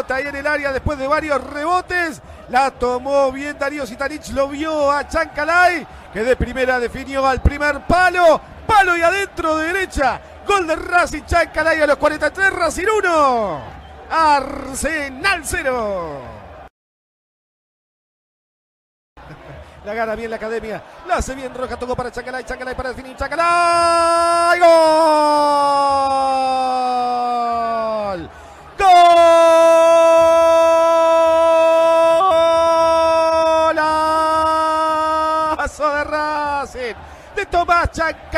pelota ahí en el área después de varios rebotes. La tomó bien Darío Sitanich, lo vio a Chancalay, que de primera definió al primer palo. Palo y adentro de derecha. Gol de Racing Chancalay a los 43, Racing 1. Arsenal 0. La gana bien la academia. La hace bien Roja. Tocó para Chancalay. Chancalay para definir. Chancalay. Gol.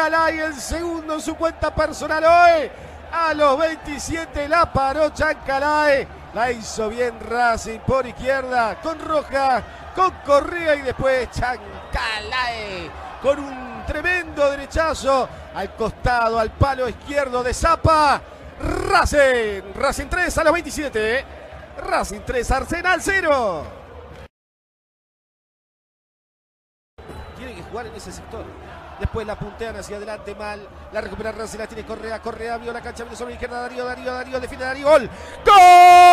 Chancalay. El segundo en su cuenta personal hoy. A los 27 la paró Chancalay. La hizo bien Racing por izquierda. Con Roja. Con Correa. Y después Chancalay. Con un tremendo derechazo. Al costado. Al palo izquierdo de Zapa. Racing. Racing 3 a los 27. Racing 3. Arsenal 0. Tiene que jugar en ese sector. Después la puntean hacia adelante mal. La recupera Racing, la tiene Correa. Correa vio la cancha, viene sobre la izquierda. Darío, Darío, Darío. Define Darío. Gol. ¡Gol!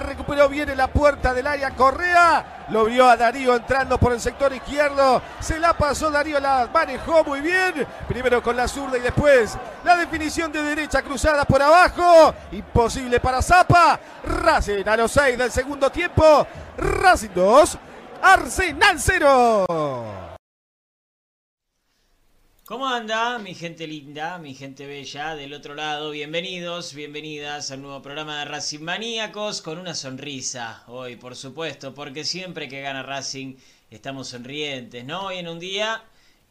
Recuperó bien en la puerta del área Correa. Lo vio a Darío entrando por el sector izquierdo. Se la pasó Darío, la manejó muy bien. Primero con la zurda y después la definición de derecha cruzada por abajo. Imposible para Zapa. Racing a los 6 del segundo tiempo. Racing 2. Arsenal 0. ¿Cómo anda mi gente linda, mi gente bella del otro lado? Bienvenidos, bienvenidas al nuevo programa de Racing Maníacos con una sonrisa hoy, por supuesto, porque siempre que gana Racing estamos sonrientes, ¿no? Hoy en un día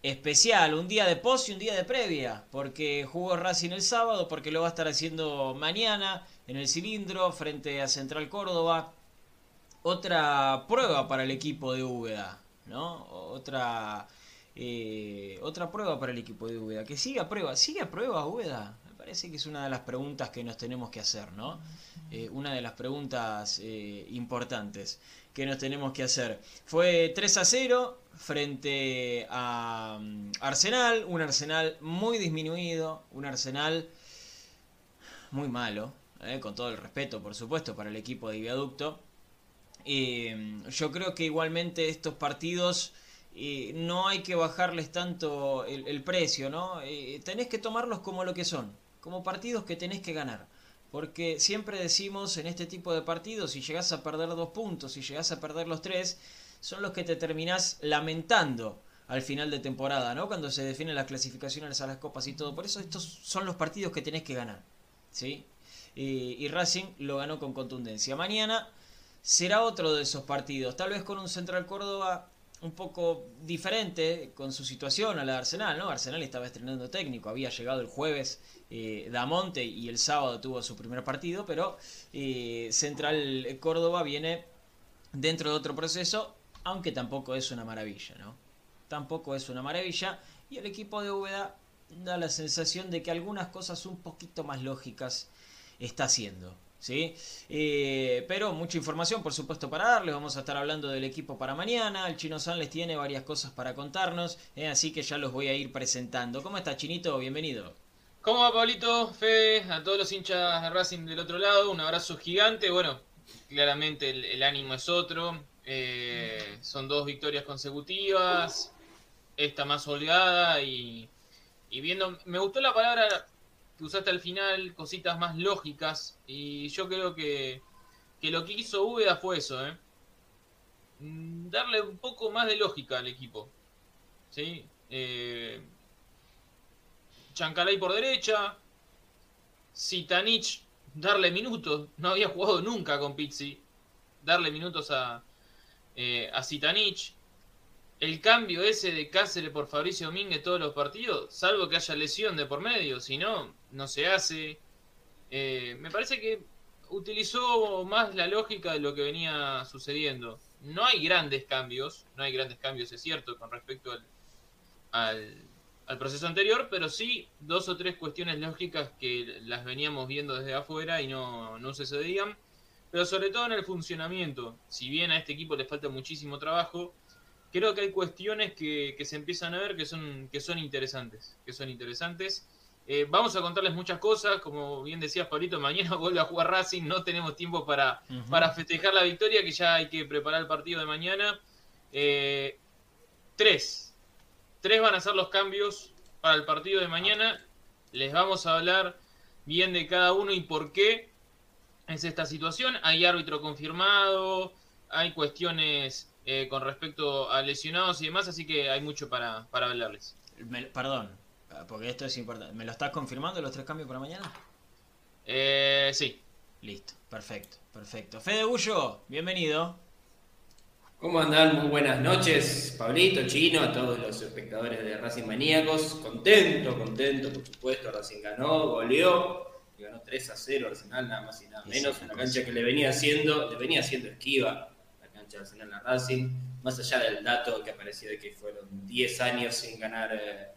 especial, un día de post y un día de previa, porque jugó Racing el sábado, porque lo va a estar haciendo mañana en el cilindro frente a Central Córdoba. Otra prueba para el equipo de Úbeda, ¿no? Otra eh, otra prueba para el equipo de Úbeda. Que siga prueba. ¿Sigue a prueba Úbeda? Me parece que es una de las preguntas que nos tenemos que hacer, ¿no? Eh, una de las preguntas eh, importantes que nos tenemos que hacer. Fue 3 a 0 frente a mm, Arsenal. Un Arsenal muy disminuido. Un Arsenal muy malo. con todo el respeto, por supuesto, para el equipo de Viaducto. yo creo que igualmente estos partidos no hay que bajarles tanto el, precio, ¿no? Eh, tenés que tomarlos como lo que son, como partidos que tenés que ganar. Porque siempre decimos en este tipo de partidos, si llegás a perder dos puntos, si llegás a perder los tres, son los que te terminás lamentando al final de temporada, ¿no? Cuando se definen las clasificaciones a las copas y todo. Por eso estos son los partidos que tenés que ganar, ¿sí? y Racing lo ganó con contundencia. Mañana será otro de esos partidos, tal vez con un Central Córdoba un poco diferente con su situación a la de Arsenal, ¿no? Arsenal estaba estrenando técnico, había llegado el jueves eh, Damonte y el sábado tuvo su primer partido, pero eh, Central Córdoba viene dentro de otro proceso, aunque tampoco es una maravilla, ¿no? Tampoco es una maravilla y el equipo de Úbeda da la sensación de que algunas cosas un poquito más lógicas está haciendo. ¿Sí? Eh, pero mucha información, por supuesto, para darles. Vamos a estar hablando del equipo para mañana. El Chino San les tiene varias cosas para contarnos, ¿eh? así que ya los voy a ir presentando. ¿Cómo está, Chinito? Bienvenido. ¿Cómo va, Pablito? Fede, a todos los hinchas de Racing del otro lado, un abrazo gigante. Bueno, claramente el, ánimo es otro. Eh, son dos victorias consecutivas. Esta más holgada y, y viendo. Me gustó la palabra que usaste al final, cositas más lógicas. Y yo creo que, que lo que hizo Úbeda fue eso, ¿eh? Mm, darle un poco más de lógica al equipo. ¿Sí? Eh, Chancalay por derecha. Sitanich, darle minutos. No había jugado nunca con Pizzi. Darle minutos a, eh, a Sitanich el cambio ese de Cáceres por Fabricio Domínguez todos los partidos, salvo que haya lesión de por medio, si no, no se hace. Eh, me parece que utilizó más la lógica de lo que venía sucediendo. No hay grandes cambios, no hay grandes cambios, es cierto, con respecto al, al, proceso anterior, pero sí dos o tres cuestiones lógicas que las veníamos viendo desde afuera y no, no sucedían. Pero sobre todo en el funcionamiento. Si bien a este equipo le falta muchísimo trabajo, creo que hay cuestiones que, se empiezan a ver que son, que son interesantes. Que son interesantes. Eh, vamos a contarles muchas cosas, como bien decías, Pablito, mañana vuelve a jugar Racing, no tenemos tiempo para, para festejar la victoria, que ya hay que preparar el partido de mañana. Eh, tres, tres van a ser los cambios para el partido de mañana. Les vamos a hablar bien de cada uno y por qué es esta situación. Hay árbitro confirmado, hay cuestiones eh, con respecto a lesionados y demás, así que hay mucho para, para hablarles. perdón, porque esto es importante. ¿Me lo estás confirmando los tres cambios para mañana? Eh, sí. Listo, perfecto, perfecto. Fede Bullo, bienvenido. ¿Cómo andan? Muy buenas noches, Pablito, Chino, a todos los espectadores de Racing Maníacos. Contento, contento, por supuesto. Racing ganó, goleó, y ganó 3 a 0 Arsenal, nada más y nada menos. Una cancha que le venía haciendo, le venía haciendo esquiva en la Racing, más allá del dato que apareció de que fueron 10 años sin ganar eh,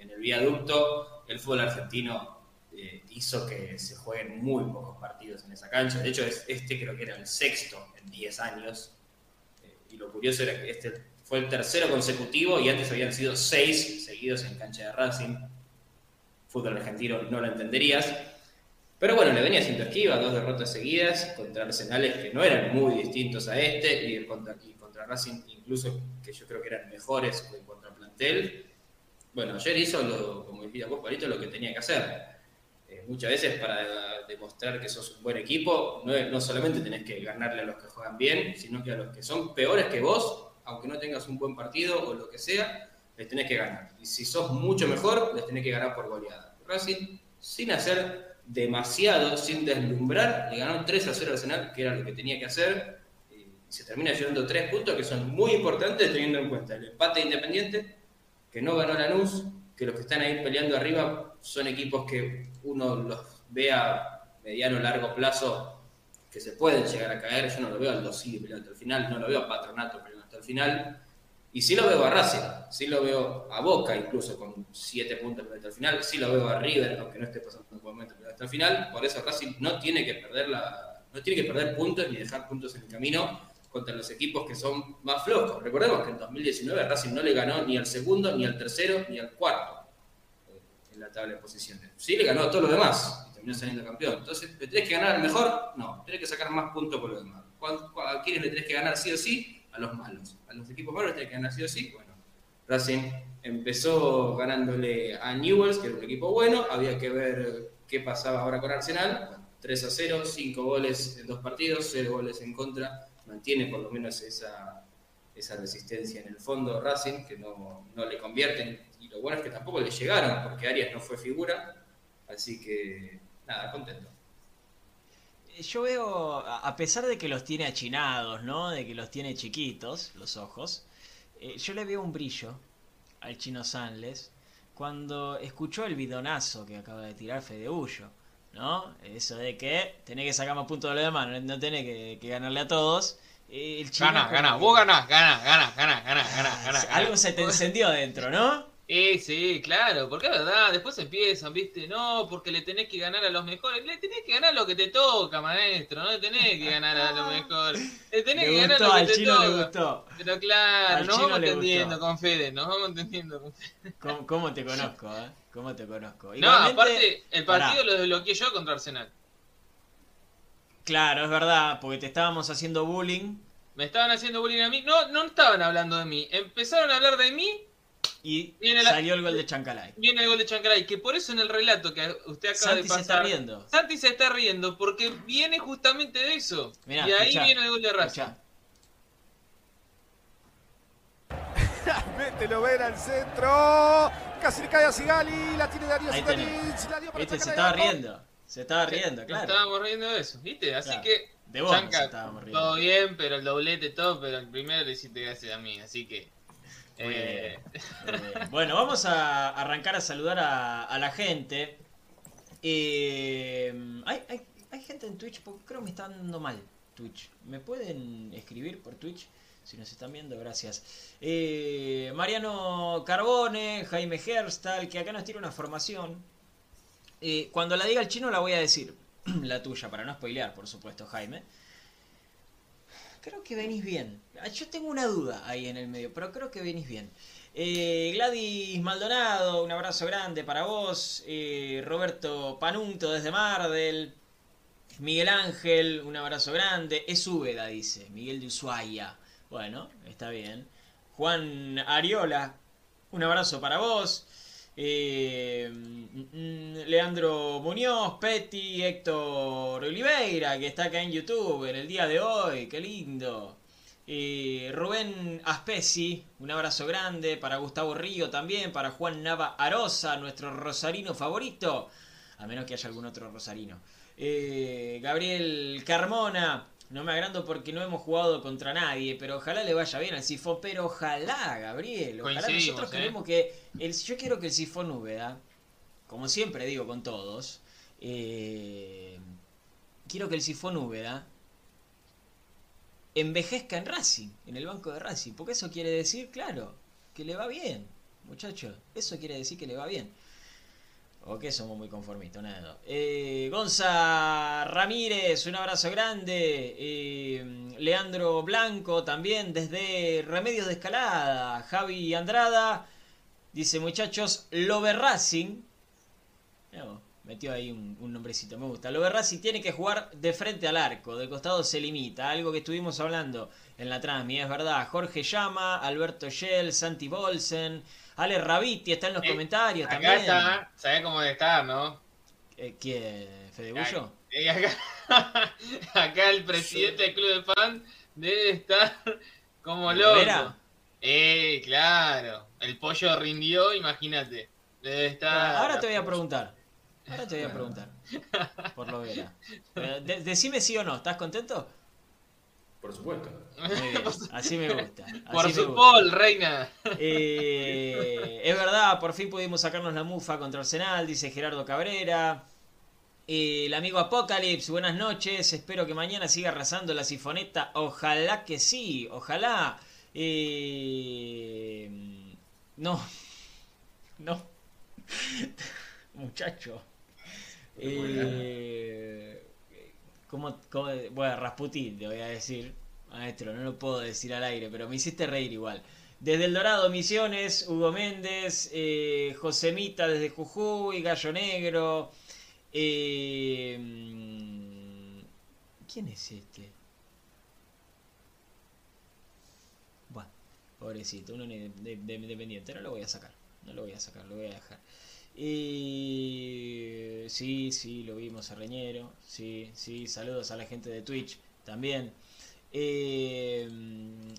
en el viaducto, el fútbol argentino eh, hizo que se jueguen muy pocos partidos en esa cancha. De hecho, este creo que era el sexto en 10 años. y lo curioso era que este fue el tercero consecutivo y antes habían sido 6 seguidos en cancha de Racing. Fútbol argentino no lo entenderías. Pero bueno, le venía haciendo esquiva, dos derrotas seguidas contra arsenales que no eran muy distintos a este y contra, contra Racing incluso que yo creo que eran mejores en cuanto al plantel. Bueno, ayer hizo, lo, como decía vos, Palito, lo que tenía que hacer. Eh, muchas veces para demostrar que sos un buen equipo, no, no solamente tenés que ganarle a los que juegan bien, sino que a los que son peores que vos, aunque no tengas un buen partido o lo que sea, les tenés que ganar. Y si sos mucho mejor, les tenés que ganar por goleada. Racing, sin hacer demasiado, sin deslumbrar, le ganó 3 a 0 al Arsenal, que era lo que tenía que hacer, y se termina llevando 3 puntos que son muy importantes teniendo en cuenta el empate independiente, que no ganó Lanús, que los que están ahí peleando arriba son equipos que uno los ve a mediano o largo plazo que se pueden llegar a caer, yo no lo veo al Dosí peleando hasta el final, no lo veo a Patronato peleando hasta el final, y sí lo veo a Racing, sí lo veo a Boca incluso con 7 puntos hasta el final, sí lo veo a River, aunque no esté pasando un buen momento hasta el final, por eso Racing no tiene que perder la, no tiene que perder puntos ni dejar puntos en el camino contra los equipos que son más flojos. Recordemos que en 2019 Racing no le ganó ni al segundo, ni al tercero, ni al cuarto en la tabla de posiciones. Sí le ganó a todos los demás y terminó saliendo campeón. Entonces, ¿le tenés que ganar al mejor? No, tenés que sacar más puntos por los demás. ¿A quiénes le tenés que ganar sí o sí? a los malos. A los equipos malos tiene que ganar sí o sí. Bueno, Racing empezó ganándole a Newells, que era un equipo bueno. Había que ver qué pasaba ahora con Arsenal. 3 a 0, 5 goles en dos partidos, 0 goles en contra. Mantiene por lo menos esa, esa resistencia en el fondo Racing, que no, no le convierten. Y lo bueno es que tampoco le llegaron, porque Arias no fue figura. Así que, nada, contento yo veo, a pesar de que los tiene achinados, ¿no? De que los tiene chiquitos, los ojos, eh, yo le veo un brillo al chino Sanles cuando escuchó el bidonazo que acaba de tirar Fedeullo, ¿no? Eso de que tenés que sacar más puntos de lo demás, no, tenés que, ganarle a todos. El gana, gana, vos ganás, ganás, ganás, ganás, ganás, ganás. Algo se te encendió adentro, ¿no? Sí, sí, claro, porque es verdad, después empiezan, viste, no, porque le tenés que ganar a los mejores, le tenés que ganar lo que te toca, maestro, no le tenés que ganar a los mejores, le tenés que ganar lo que te toca. Le gustó. Pero claro, nos vamos entendiendo con Fede, nos vamos entendiendo con Fede. ¿Cómo, te conozco, eh? ¿Cómo te conozco? no, aparte, el partido lo desbloqueé yo contra Arsenal. Claro, es verdad, porque te estábamos haciendo bullying. Me estaban haciendo bullying a mí, no, no estaban hablando de mí, empezaron a hablar de mí y salió el gol de Chancalay. Viene el gol de Chancalay, que por eso en el relato que usted acaba de pasar. se está riendo. Santi se está riendo porque viene justamente de eso. y ahí viene el gol de Racing. Mételo ver al centro. Casi le cae a Sigali. La tiene Darío Sigali. Este se estaba riendo. Se estaba riendo, claro. Estábamos riendo de eso, ¿viste? Así que. De vos Chanca, todo bien, pero el doblete todo, pero el primero le hiciste gracias a mí, así que eh, bueno, vamos a arrancar a saludar a, la gente. Eh, hay, gente en Twitch, porque creo que me está dando mal Twitch. ¿Me pueden escribir por Twitch? Si nos están viendo, gracias. Eh, Mariano Carbone, Jaime Herstal, que acá nos tira una formación. cuando la diga el chino la voy a decir. la tuya, para no spoilear, por supuesto, Jaime. Creo que venís bien. Ah, yo tengo una duda ahí en el medio, pero creo que venís bien. Eh, Gladys Maldonado, un abrazo grande para vos. Eh, Roberto Panunto desde Mardel. Miguel Ángel, un abrazo grande. Es Úbeda, dice. Miguel de Ushuaia. Bueno, está bien. Juan Ariola, un abrazo para vos. Eh, Leandro Muñoz, Petty, Héctor Oliveira, que está acá en YouTube en el día de hoy, qué lindo. Eh, Rubén Aspesi, un abrazo grande para Gustavo Río también, para Juan Nava Arosa, nuestro rosarino favorito, a menos que haya algún otro rosarino. Eh, Gabriel Carmona, no me agrando porque no hemos jugado contra nadie, pero ojalá le vaya bien al sifón. Pero ojalá, Gabriel. Ojalá nosotros ¿eh? queremos que. El, yo quiero que el sifón Úbeda, como siempre digo con todos, eh, quiero que el sifón Úbeda envejezca en Racing, en el banco de Racing. Porque eso quiere decir, claro, que le va bien, muchachos. Eso quiere decir que le va bien. ¿O que somos muy conformistas? Nada. Eh, Gonza Ramírez, un abrazo grande. Eh, Leandro Blanco también desde Remedios de Escalada. Javi Andrada dice, muchachos, Lover Racing. Metió ahí un, un nombrecito, me gusta. Lo verás si tiene que jugar de frente al arco, de costado se limita, algo que estuvimos hablando en la transmi, es verdad. Jorge Llama, Alberto Shell, Santi Bolsen, Ale Rabiti está en los Eh, comentarios Acá también. está, ¿sabés cómo debe estar, no? Eh, ¿Quién? ¿Fede Bullo? Y acá, acá el presidente del club de fan debe estar como loco. ¿Vera? Eh, claro. El pollo rindió, imagínate. Debe estar. Ahora te voy a preguntar. Ahora te voy a preguntar. Por lo vera. Eh, de- decime sí o no, ¿estás contento? Por supuesto. Muy bien, así me gusta. así Por me su gusta. Paul, reina. Eh, es verdad, por fin pudimos sacarnos la mufa contra Arsenal, dice Gerardo Cabrera. Eh, el amigo Apocalypse, buenas noches. Espero que mañana siga arrasando la sifoneta. Ojalá que sí, ojalá. Eh, no, no, muchacho. Eh, ¿cómo, bueno, Rasputín, te voy a decir. Maestro, no lo puedo decir al aire, pero me hiciste reír igual. Desde El Dorado, Misiones, Hugo Méndez, eh, Josemita desde Jujuy, Gallo Negro. eh, ¿Quién es este? Bueno, pobrecito, uno de- de- de- independiente. No lo voy a sacar, no lo voy a sacar, lo voy a dejar. Y sí, sí, lo vimos a Reñero. Sí, sí, saludos a la gente de Twitch también. Eh,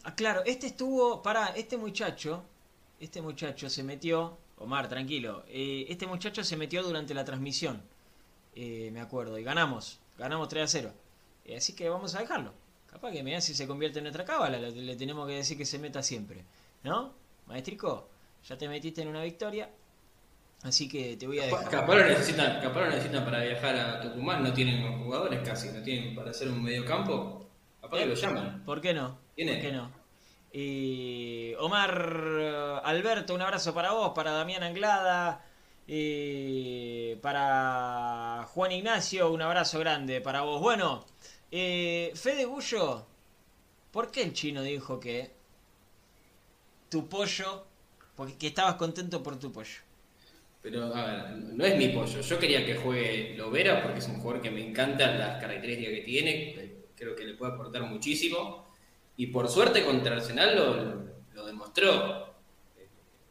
ah, claro, este estuvo. Para, este muchacho. Este muchacho se metió. Omar, tranquilo. eh, este muchacho se metió durante la transmisión. eh, me acuerdo. Y ganamos. Ganamos 3 a 0. Eh, así que vamos a dejarlo. Capaz que mirá si se convierte en nuestra cábala. Le, le tenemos que decir que se meta siempre. ¿No? Maestrico, ya te metiste en una victoria. Así que te voy a dejar. Capaz lo necesitan, capaz lo necesitan para viajar a Tucumán, no tienen jugadores casi, no tienen para hacer un mediocampo. Capaz que lo llaman. ¿Por qué no? ¿Quién ¿Por qué no? Y Omar eh, Alberto, un abrazo para vos, para Damián Anglada, y para Juan Ignacio, un abrazo grande para vos. Bueno, eh, Fede Gullo, ¿por qué el chino dijo que tu pollo, porque que estabas contento por tu pollo? Pero, a ver, no es mi pollo. Yo quería que juegue Lovera porque es un jugador que me encantan las características que tiene. Creo que le puede aportar muchísimo. Y por suerte contra Arsenal lo, demostró.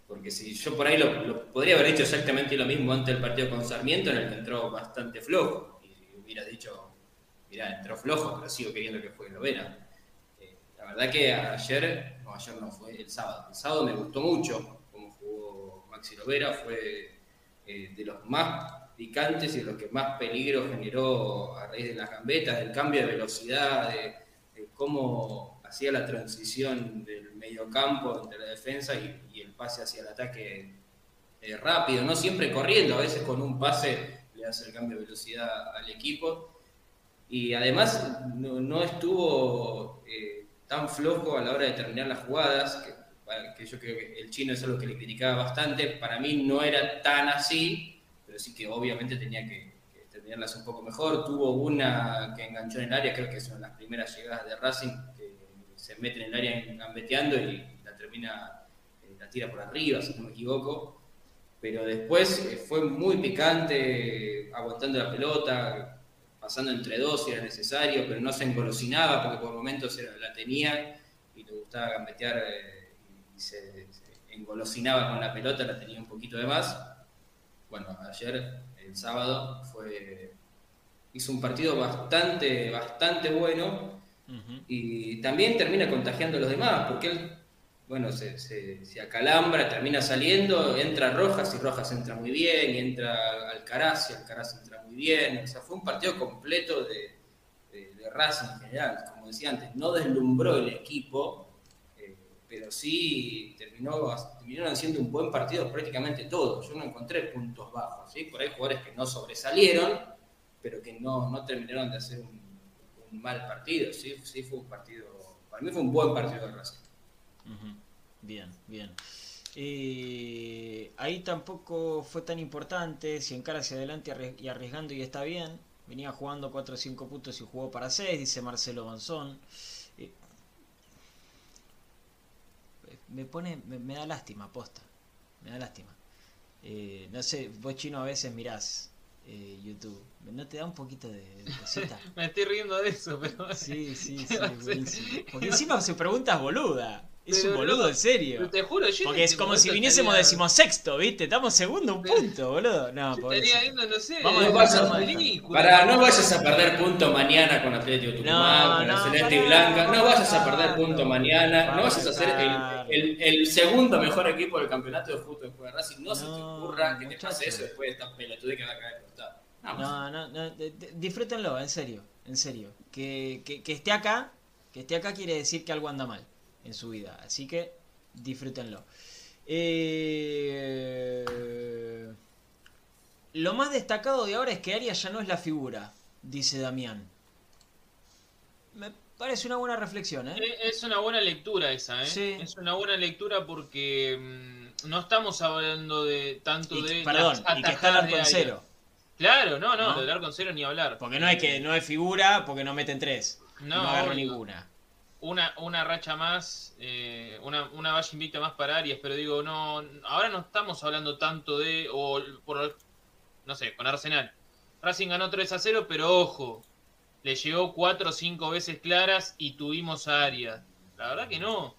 Porque si yo por ahí lo, podría haber hecho exactamente lo mismo antes del partido con Sarmiento, en el que entró bastante flojo. Y hubiera dicho, mirá, entró flojo, pero sigo queriendo que juegue Lovera. Eh, la verdad que ayer, no, ayer no, fue el sábado. El sábado me gustó mucho cómo jugó Maxi Lovera, fue eh, de los más picantes y de los que más peligro generó a raíz de las gambetas, del cambio de velocidad, de, cómo hacía la transición del mediocampo entre la defensa y, el pase hacia el ataque eh, rápido, no siempre corriendo, a veces con un pase le hace el cambio de velocidad al equipo. Y además no, estuvo eh, tan flojo a la hora de terminar las jugadas, que yo creo que el chino es algo que le criticaba bastante. Para mí no era tan así, pero sí que obviamente tenía que, que terminarlas un poco mejor. Tuvo una que enganchó en el área, creo que son las primeras llegadas de Racing, que se mete en el área gambeteando y la termina, eh, la tira por arriba, si no me equivoco. Pero después eh, fue muy picante, aguantando la pelota, pasando entre dos si era necesario, pero no se engolosinaba porque por momentos la tenía y le gustaba gambetear eh, se, se engolosinaba con la pelota, la tenía un poquito de más. Bueno, ayer, el sábado, fue hizo un partido bastante, bastante bueno Ujú. y también termina contagiando a los demás, porque él, bueno, se, se- se acalambra, termina saliendo, entra Rojas y Rojas entra muy bien, y entra Alcaraz y Alcaraz entra muy bien, o sea, fue un partido completo de, de, de Racing en general, como decía antes, no deslumbró el equipo, pero sí terminó, terminaron haciendo un buen partido prácticamente todos, yo no encontré puntos bajos, ¿sí? por ahí jugadores que no sobresalieron, pero que no, no terminaron de hacer un, mal partido, ¿sí? sí fue un partido, para mí fue un buen partido de Racing. Bien, bien. Eh, ahí tampoco fue tan importante, si encara hacia adelante y arriesgando y está bien. Venía jugando 4 o 5 puntos y jugó para 6, dice Marcelo Bonzón. Eh, me pone, me, me da lástima, posta. Me da lástima. Eh, no sé, vos chino a veces mirás eh, YouTube. ¿No te da un poquito de, de cosita? Me estoy riendo de eso, pero. Sí, sí, sí, buenísimo. Porque encima hace preguntas boluda. Es Pero un boludo no, en serio. Te juro, yo. Porque es como si viniésemos estaría- decimosexto, ¿viste? Estamos segundo un punto, boludo. No, yo. Estaría viendo, no sé. Vamos a eh, dejar una de- película. Para, no vayas a perder punto mañana con Atlético Tucumán, No, con la no, Celeste y Blanca. No vayas a perder punto mañana. No vayas a ser el, el- el segundo mejor equipo del campeonato de fútbol que juega Racing. No, se te No, ocurra que te pase eso después de esta pelotudez que va a caer por costado. No, no, no, de- de- disfrútenlo, en serio, en serio. Que, que, que esté acá, que esté acá quiere decir que algo anda mal en su vida. Así que disfrútenlo. Eh, Lo más destacado de ahora es que Arias ya no es la figura, dice Damián. Me parece una buena reflexión, ¿eh? Es una buena lectura esa, ¿eh? Sí. Es una buena lectura porque mm, no estamos hablando de tanto Y- de. perdón, y que está el arco en cero. Claro, no, no, ¿No? del arco en cero ni hablar. Porque no es que no es figura, porque no meten tres. No, No, agarro ninguna. Una, una racha más, eh, una, una valla invicta más para Arias, pero digo, no, ahora no estamos hablando tanto de, o por, no sé, con Arsenal. Racing ganó 3 a 0, pero ojo, le llegó 4 o 5 veces claras y tuvimos a Arias. La verdad que no.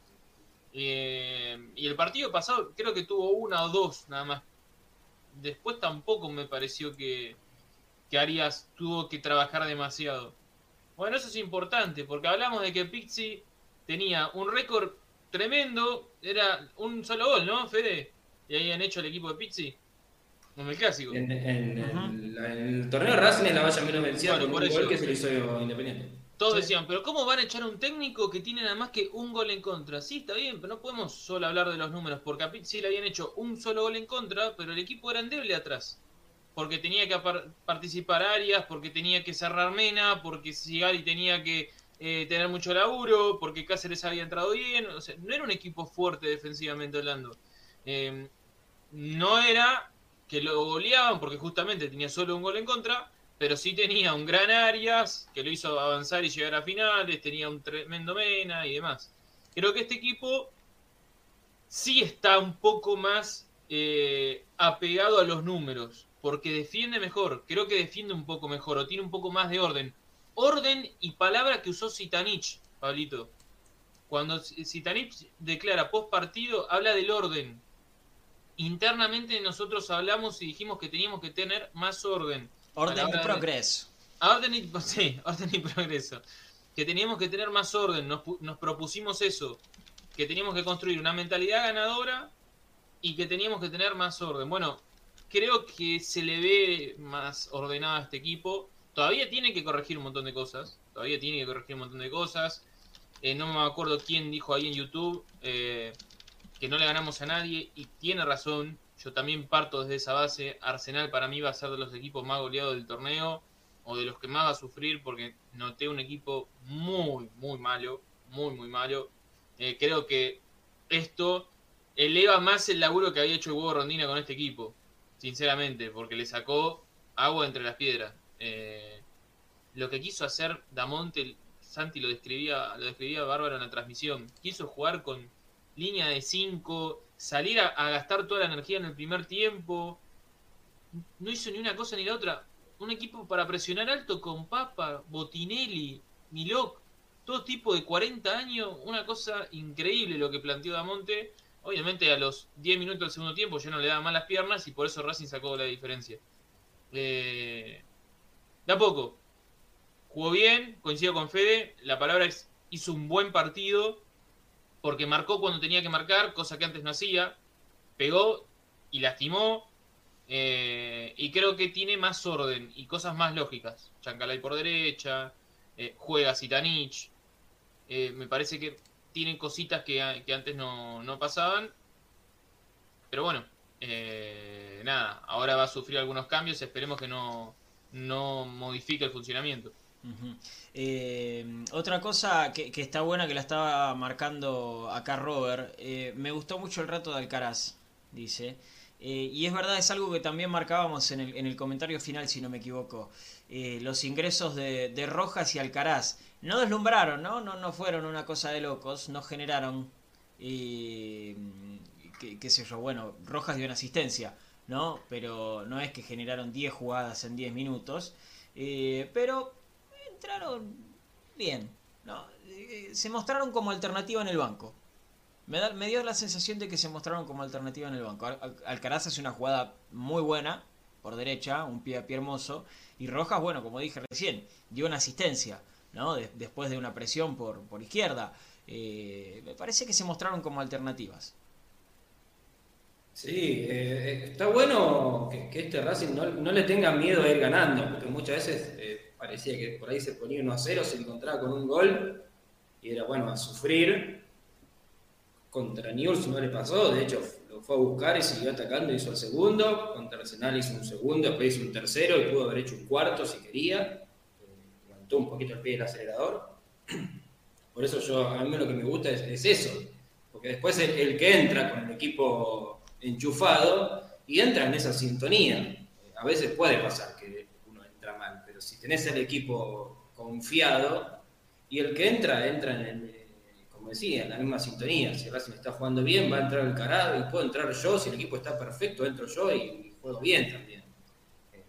Eh, y el partido pasado creo que tuvo una o dos nada más. Después tampoco me pareció que, que Arias tuvo que trabajar demasiado. Bueno, eso es importante, porque hablamos de que Pixie tenía un récord tremendo, era un solo gol, ¿no, Fede? Y ahí han hecho el equipo de Pixie. Como el clásico. En, en- en la- en el torneo de Racing es la valla menos vencida Bueno, por un eso. gol que se le hizo Independiente. Todos Sí. decían, pero ¿cómo van a echar a un técnico que tiene nada más que un gol en contra? Sí, está bien, pero no podemos solo hablar de los números, porque a Pizzi le habían hecho un solo gol en contra, pero el equipo era endeble atrás. Porque tenía que participar Arias, porque tenía que cerrar Mena, porque Sigali tenía que eh, tener mucho laburo, porque Cáceres había entrado bien. O sea, no era un equipo fuerte defensivamente hablando. Eh, no era que lo goleaban, porque justamente tenía solo un gol en contra, pero sí tenía un gran Arias que lo hizo avanzar y llegar a finales, tenía un tremendo Mena y demás. Creo que este equipo sí está un poco más eh, apegado a los números, porque defiende mejor, creo que defiende un poco mejor o tiene un poco más de orden. Orden y palabra que usó Sitanich, Pablito. Cuando Sitanich declara post partido, habla del orden. Internamente nosotros hablamos y dijimos que teníamos que tener más orden. Orden y de- progreso. Orden y, sí, orden y progreso. Que teníamos que tener más orden, nos, nos propusimos eso. Que teníamos que construir una mentalidad ganadora y que teníamos que tener más orden. Bueno, creo que se le ve más ordenado a este equipo. Todavía tiene que corregir un montón de cosas. Todavía tiene que corregir un montón de cosas. Eh, no me acuerdo quién dijo ahí en YouTube eh, que no le ganamos a nadie y tiene razón. Yo también parto desde esa base. Arsenal para mí va a ser de los equipos más goleados del torneo o de los que más va a sufrir porque noté un equipo muy, muy malo, muy, muy malo. Eh, creo que esto eleva más el laburo que había hecho huevo Rondina con este equipo, sinceramente, porque le sacó agua entre las piedras. Eh, lo que quiso hacer Damonte, Santi lo describía, lo describía bárbaro en la transmisión. Quiso jugar con línea de 5, salir a, a gastar toda la energía en el primer tiempo. No hizo ni una cosa ni la otra. Un equipo para presionar alto con Papa, Botinelli, Milok, todo tipo de 40 años. Una cosa increíble lo que planteó Damonte. Obviamente a los 10 minutos del segundo tiempo ya no le daba más las piernas y por eso Racing sacó la diferencia. Eh, poco. Jugó bien, coincido con Fede. La palabra es hizo un buen partido porque marcó cuando tenía que marcar, cosa que antes no hacía. Pegó y lastimó. eh, y creo que tiene más orden y cosas más lógicas. Chancalay por derecha, eh, juega Sitanich. eh, me parece que tienen cositas que, que antes no, no pasaban. Pero bueno, eh, nada, ahora va a sufrir algunos cambios. Esperemos que no, no modifique el funcionamiento. Ujú. Eh, otra cosa que, que está buena que la estaba marcando acá Robert, eh, me gustó mucho el rato de Alcaraz, dice. Eh, y es verdad, es algo que también marcábamos en el, en el comentario final, si no me equivoco. Eh, los ingresos de, de Rojas y Alcaraz no deslumbraron, ¿no? No, no fueron una cosa de locos, no generaron, eh, qué, sé yo, bueno, Rojas dio una asistencia. ¿no? Pero no es que generaron 10 jugadas en 10 minutos. Eh, pero entraron bien, ¿no? Eh, se mostraron como alternativa en el banco. Me, da, me, dio la sensación de que se mostraron como alternativa en el banco. Alcaraz hace una jugada muy buena por derecha, un pie a pie hermoso. Y Rojas, bueno, como dije recién, dio una asistencia, ¿no? después de una presión por, por izquierda. Eh, me parece que se mostraron como alternativas. Sí, eh, está bueno que, este Racing no, le tenga miedo a ir ganando, porque muchas veces eh, parecía que por ahí se ponía 1 a 0, se encontraba con un gol y era bueno a sufrir. Contra Newell's no le pasó, de hecho lo fue a buscar y siguió atacando, hizo el segundo. Contra Arsenal hizo un segundo, después hizo un tercero y pudo haber hecho un cuarto si quería. levantó un poquito el pie del acelerador. Por eso yo, a mí lo que me gusta es, eso, porque después el que entra con el equipo enchufado y entra en esa sintonía. A veces puede pasar que uno entra mal, pero si tenés el equipo confiado y el que entra, entra en, el, decía, en la misma sintonía. Si Racing está jugando bien, va a entrar el carajo y puedo entrar yo. Si el equipo está perfecto, entro yo y, juego bien también. Eh,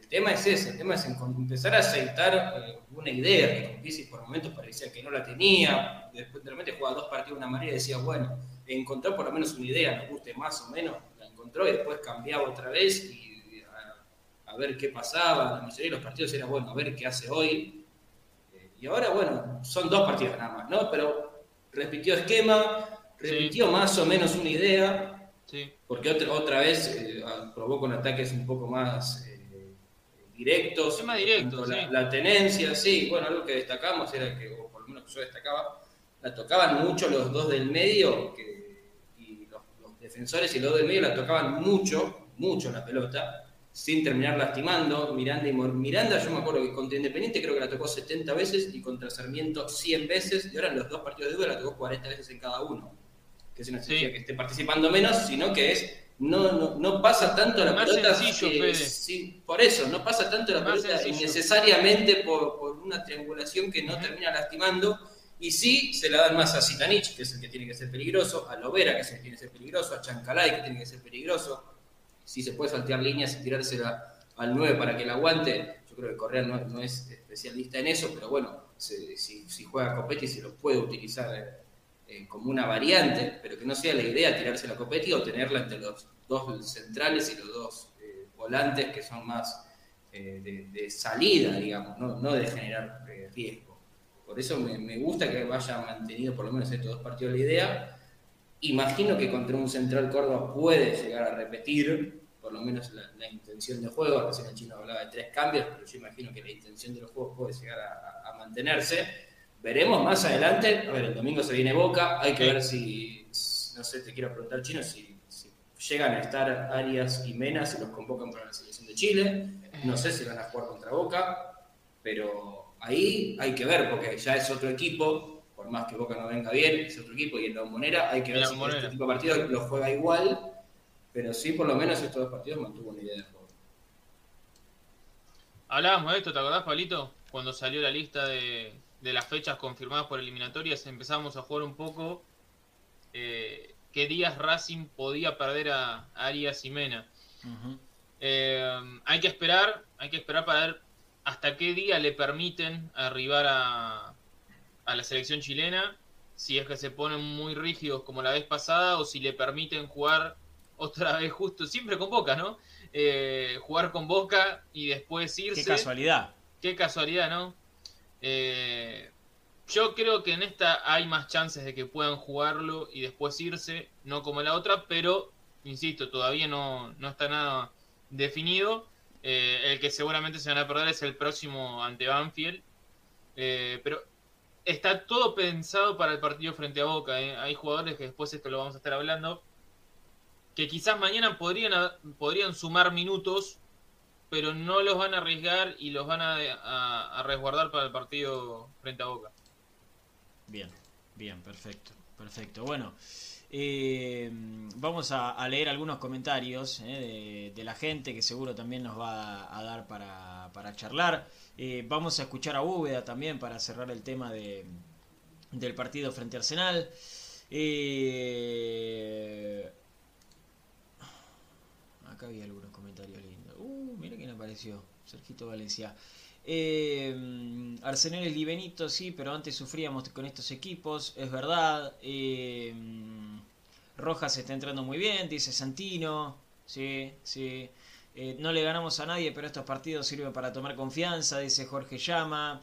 el, tema es ese, el tema es empezar a aceitar eh, una idea que por momentos parecía que no la tenía. Después de repente jugaba dos partidos de una manera y decía, bueno, encontró por lo menos una idea, nos guste más o menos, la encontró y después cambiaba otra vez y a, ver qué pasaba. La mayoría de los partidos era, bueno, a ver qué hace hoy. Y ahora, bueno, son dos partidos nada más, ¿no? Pero repitió esquema, repitió más o menos una idea, sí. porque otra, otra vez eh, probó con ataques un poco más eh, directos. más directo, la, la, tenencia, sí, bueno, algo que destacamos era que, o por lo menos yo destacaba, la tocaban mucho los dos del medio, que defensores y los del medio la tocaban mucho, mucho la pelota, sin terminar lastimando. Miranda y Miranda, yo me acuerdo que contra Independiente creo que la tocó 70 veces y contra Sarmiento 100 veces, y ahora en los dos partidos de duda la tocó 40 veces en cada uno. Que es una sí. que esté participando menos, sino que es no, no, pasa tanto la pelota. sí, por eso, no pasa tanto la pelota innecesariamente por, por, una triangulación que no termina lastimando y sí, se la dan más a Zitanich, que es el que tiene que ser peligroso, a Lovera, que es el que tiene que ser peligroso, a Chancalay, que tiene que ser peligroso. Si se puede saltear líneas y tirársela al 9 para que la aguante, yo creo que Correa no, es especialista en eso, pero bueno, si, si, juega Copetti se lo puede utilizar eh, eh, como una variante, pero que no sea la idea tirarse la Copetti o tenerla entre los dos centrales y los dos eh, volantes que son más de, salida, digamos, no, no de generar riesgo. Por eso me, gusta que vaya mantenido por lo menos estos dos partidos la idea. Imagino que contra un Central Córdoba puede llegar a repetir por lo menos la, intención de juego. Recién el chino hablaba de tres cambios, pero yo imagino que la intención de los juegos puede llegar a, mantenerse. Veremos más adelante. A ver, el domingo se viene Boca. Hay que ver si, no sé, te quiero preguntar, chino, si, si llegan a estar Arias y Mena, si los convocan para la selección de Chile. No sé si van a jugar contra Boca, pero ahí hay que ver, porque ya es otro equipo, por más que Boca no venga bien, es otro equipo, y en la Monera hay que ver si este tipo de partidos lo juega igual, pero sí, por lo menos estos dos partidos mantuvo una idea de juego. Hablábamos de esto, ¿te acordás, Pablito? Cuando salió la lista de, las fechas confirmadas por eliminatorias, empezamos a jugar un poco eh, qué días Racing podía perder a, Arias y Mena. Eh, hay que esperar, hay que esperar para ver hasta qué día le permiten arribar a, a la selección chilena, si es que se ponen muy rígidos como la vez pasada o si le permiten jugar otra vez justo, siempre con Boca, ¿no? Eh, jugar con Boca y después irse. Qué casualidad. Qué casualidad, ¿no? Eh, yo creo que en esta hay más chances de que puedan jugarlo y después irse, no como en la otra, pero, insisto, todavía no, no está nada definido. Eh, el que seguramente se van a perder es el próximo ante Banfield. Pero está todo pensado para el partido frente a Boca. Hay jugadores que después esto lo vamos a estar hablando. Que quizás mañana podrían, podrían sumar minutos, pero no los van a arriesgar y los van a, resguardar para el partido frente a Boca. Bien, bien, perfecto, perfecto. Bueno, eh, vamos a, leer algunos comentarios eh, de, la gente que seguro también nos va a, dar para, charlar. Eh, vamos a escuchar a Úbeda también para cerrar el tema de, del partido frente a Arsenal. Acá había algunos comentarios lindos. Uh, mira quién apareció. Sergito Valencia. Eh, Arsenal es Libenito, sí, pero antes sufríamos con estos equipos, es verdad. Eh, Rojas está entrando muy bien, dice Santino. Sí, sí. Eh, no le ganamos a nadie, pero estos partidos sirven para tomar confianza, dice Jorge Llama.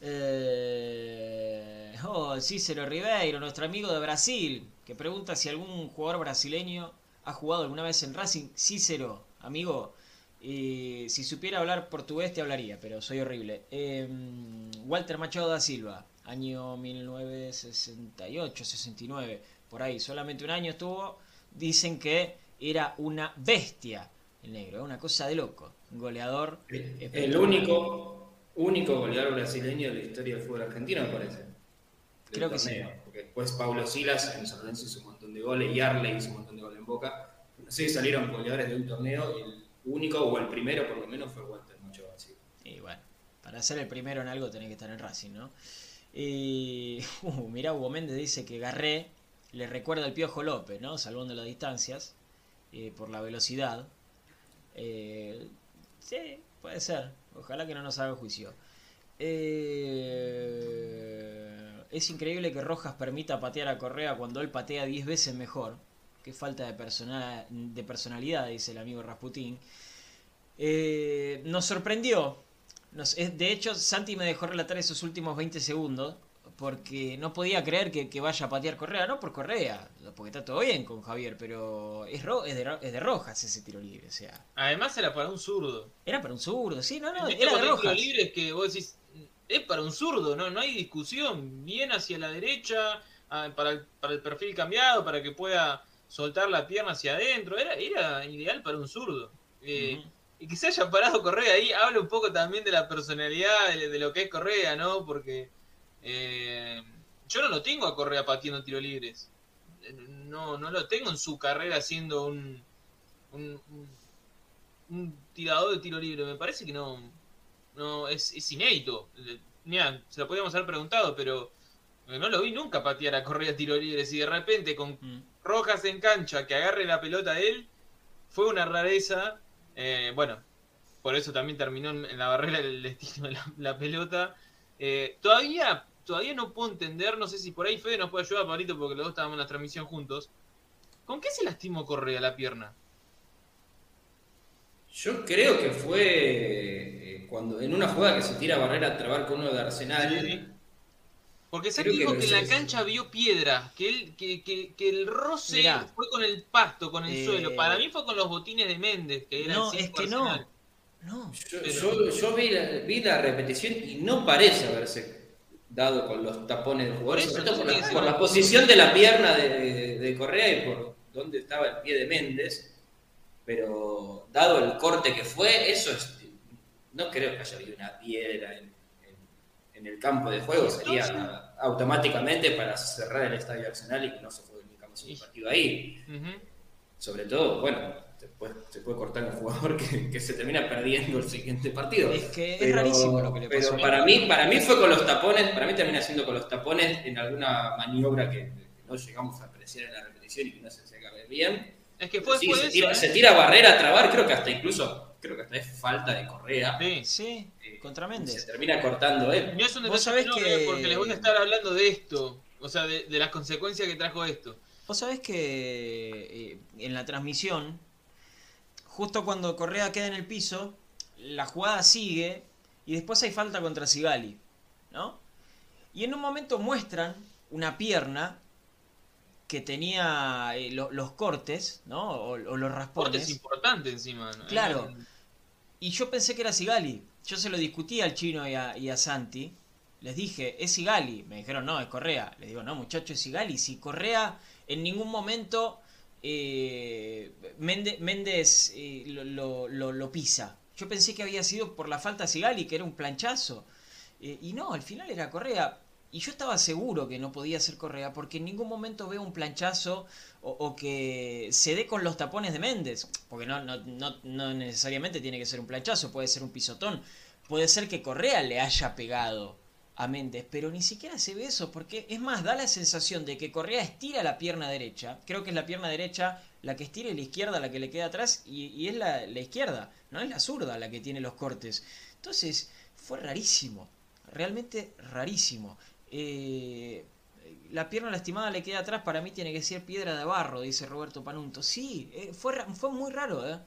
Eh, oh, Cícero Ribeiro, nuestro amigo de Brasil, que pregunta si algún jugador brasileño ha jugado alguna vez en Racing. Cícero, amigo, eh, si supiera hablar portugués te hablaría, pero soy horrible. Eh, Walter Machado da Silva, año 1968-69, por ahí, solamente un año estuvo. Dicen que era una bestia el negro, una cosa de loco. Goleador. El único, único goleador brasileño de la historia del fútbol argentino, me parece. Creo que sí. Porque después Paulo Silas en San Lorenzo hizo un montón de goles y Arley hizo un montón de Boca. Si salieron goleadores de un torneo y el único o el primero por lo menos fue Walter Macho Brasil. Y bueno, para ser el primero en algo tenés que estar en Racing, ¿no? Y uh, mirá, Hugo Méndez dice que Garré le recuerda al Piojo López, ¿no? Salvando las distancias eh, por la velocidad. Eh, sí, puede ser. Ojalá que no nos haga juicio. Eh, es increíble que Rojas permita patear a Correa cuando él patea 10 veces mejor. Qué falta de, personal, de personalidad, dice el amigo Rasputín. Eh, nos sorprendió. Nos, de hecho, Santi me dejó relatar esos últimos 20 segundos porque no podía creer que, que, vaya a patear Correa, no por Correa, porque está todo bien con Javier, pero es, ro, es, de, es de Rojas ese tiro libre, o sea. Además era para un zurdo. Era para un zurdo, sí, no, no, era de tiro Rojas. libre es que vos decís, es para un zurdo, no, no hay discusión, bien hacia la derecha, ah, para el, para el perfil cambiado, para que pueda soltar la pierna hacia adentro, era, era ideal para un zurdo. Eh. Y que se haya parado Correa ahí habla un poco también de la personalidad, de, de lo que es Correa, ¿no? Porque eh, yo no lo tengo a Correa pateando tiro libres. No, no lo tengo en su carrera siendo un, un, un- un tirador de tiro libre. Me parece que no, no es, es inédito. Mira, se lo podríamos haber preguntado, pero no lo vi nunca patear a Correa tiro libres. Y de repente con Mm. Rojas en cancha, que agarre la pelota a él, fue una rareza. Eh, bueno, por eso también terminó en, la barrera el destino de la, la pelota. Eh, todavía, todavía no puedo entender, no sé si por ahí Fede nos puede ayudar, Pablito, porque los dos estábamos en la transmisión juntos. ¿Con qué se lastimó Correa la pierna? Yo creo que fue eh, cuando en una jugada que se tira a barrera a trabar con uno de Arsenal. Sí, sí. Porque que dijo que en la cancha vio piedra, que, él, que, que, que el roce Mirá. fue con el pasto, con el Eh, suelo. Para mí fue con los botines de Méndez, que era No, es que no. Arsenal. No. Yo, Pero- yo- yo vi, la, vi la repetición y no parece haberse dado con los tapones del jugador, Por todo por, la, por posición de la pierna de, de- de Correa y por dónde estaba el pie de Méndez. Pero dado el corte que fue, eso es. No creo que haya habido una piedra en, en- el campo de juego. Sería automáticamente para cerrar el estadio Arsenal y que no se más un partido ahí. Sobre todo, bueno, se puede, se puede cortar un jugador que, que se termina perdiendo el siguiente partido. Es que es rarísimo lo que le pasó. Pero para mí, para mí fue con los tapones, para mí termina siendo con los tapones en alguna maniobra que, que no llegamos a apreciar en la repetición y que no se llega a ver bien. Es que fue Sí, después se, tira, eso, se ¿eh? tira barrera a trabar, creo que hasta incluso, creo que hasta es falta de Correa. Sí. Sí, Eh, contra y Mendes. Se termina cortando él. No es un Vos sabés que- porque les voy a estar hablando de esto. O sea, de, de las consecuencias que trajo esto. Vos sabés que eh, en la transmisión, justo cuando Correa queda en el piso, la jugada sigue y después hay falta contra Sigali, ¿no? Y en un momento muestran una pierna que tenía eh, lo- los cortes, ¿no? O, o los raspones. es importante encima. ¿no? Claro. Y yo pensé que era Sigali. Yo se lo discutí al chino y a, y a Santi. Les dije, es Sigali. Me dijeron, no, es Correa. Les digo, no, muchacho, es Sigali. Si Correa en ningún momento eh, Méndez, eh, lo, lo- lo- pisa. Yo pensé que había sido por la falta a Sigali, que era un planchazo. Eh, y no, al final era Correa. Y yo estaba seguro que no podía ser Correa porque en ningún momento veo un planchazo o, que se dé con los tapones de Méndez. Porque no, no, no, no necesariamente tiene que ser un planchazo, puede ser un pisotón. Puede ser que Correa le haya pegado a Méndez, pero ni siquiera se ve eso, porque es más, da la sensación de que Correa estira la pierna derecha, creo que es la pierna derecha la que estira y la izquierda la que le queda atrás, y, es la, izquierda, no es la zurda la que tiene los cortes. Entonces, fue rarísimo, realmente rarísimo. Eh, la pierna lastimada le queda atrás, para mí tiene que ser piedra de barro, dice Roberto Panunto. Sí, eh, fue, fue muy raro, ¿eh?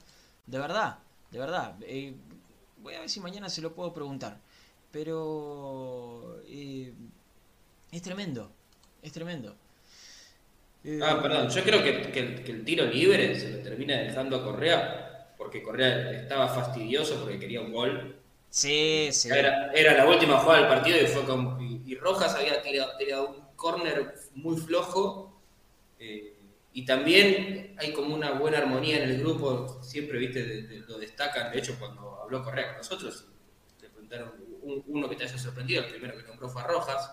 de verdad, de verdad. Eh, voy a ver si mañana se lo puedo preguntar. Pero es tremendo, es tremendo. Ah, perdón, yo creo que, el, tiro libre se lo termina dejando a Correa, porque Correa estaba fastidioso porque quería un gol. Sí, sí. Era, la última jugada del partido y fue con, y, Rojas había tirado, un córner muy flojo. Eh, y también hay como una buena armonía en el grupo, siempre, viste, lo destacan. De hecho, cuando habló Correa con nosotros, le preguntaron uno que te haya sorprendido, el primero que nombró fue a Rojas,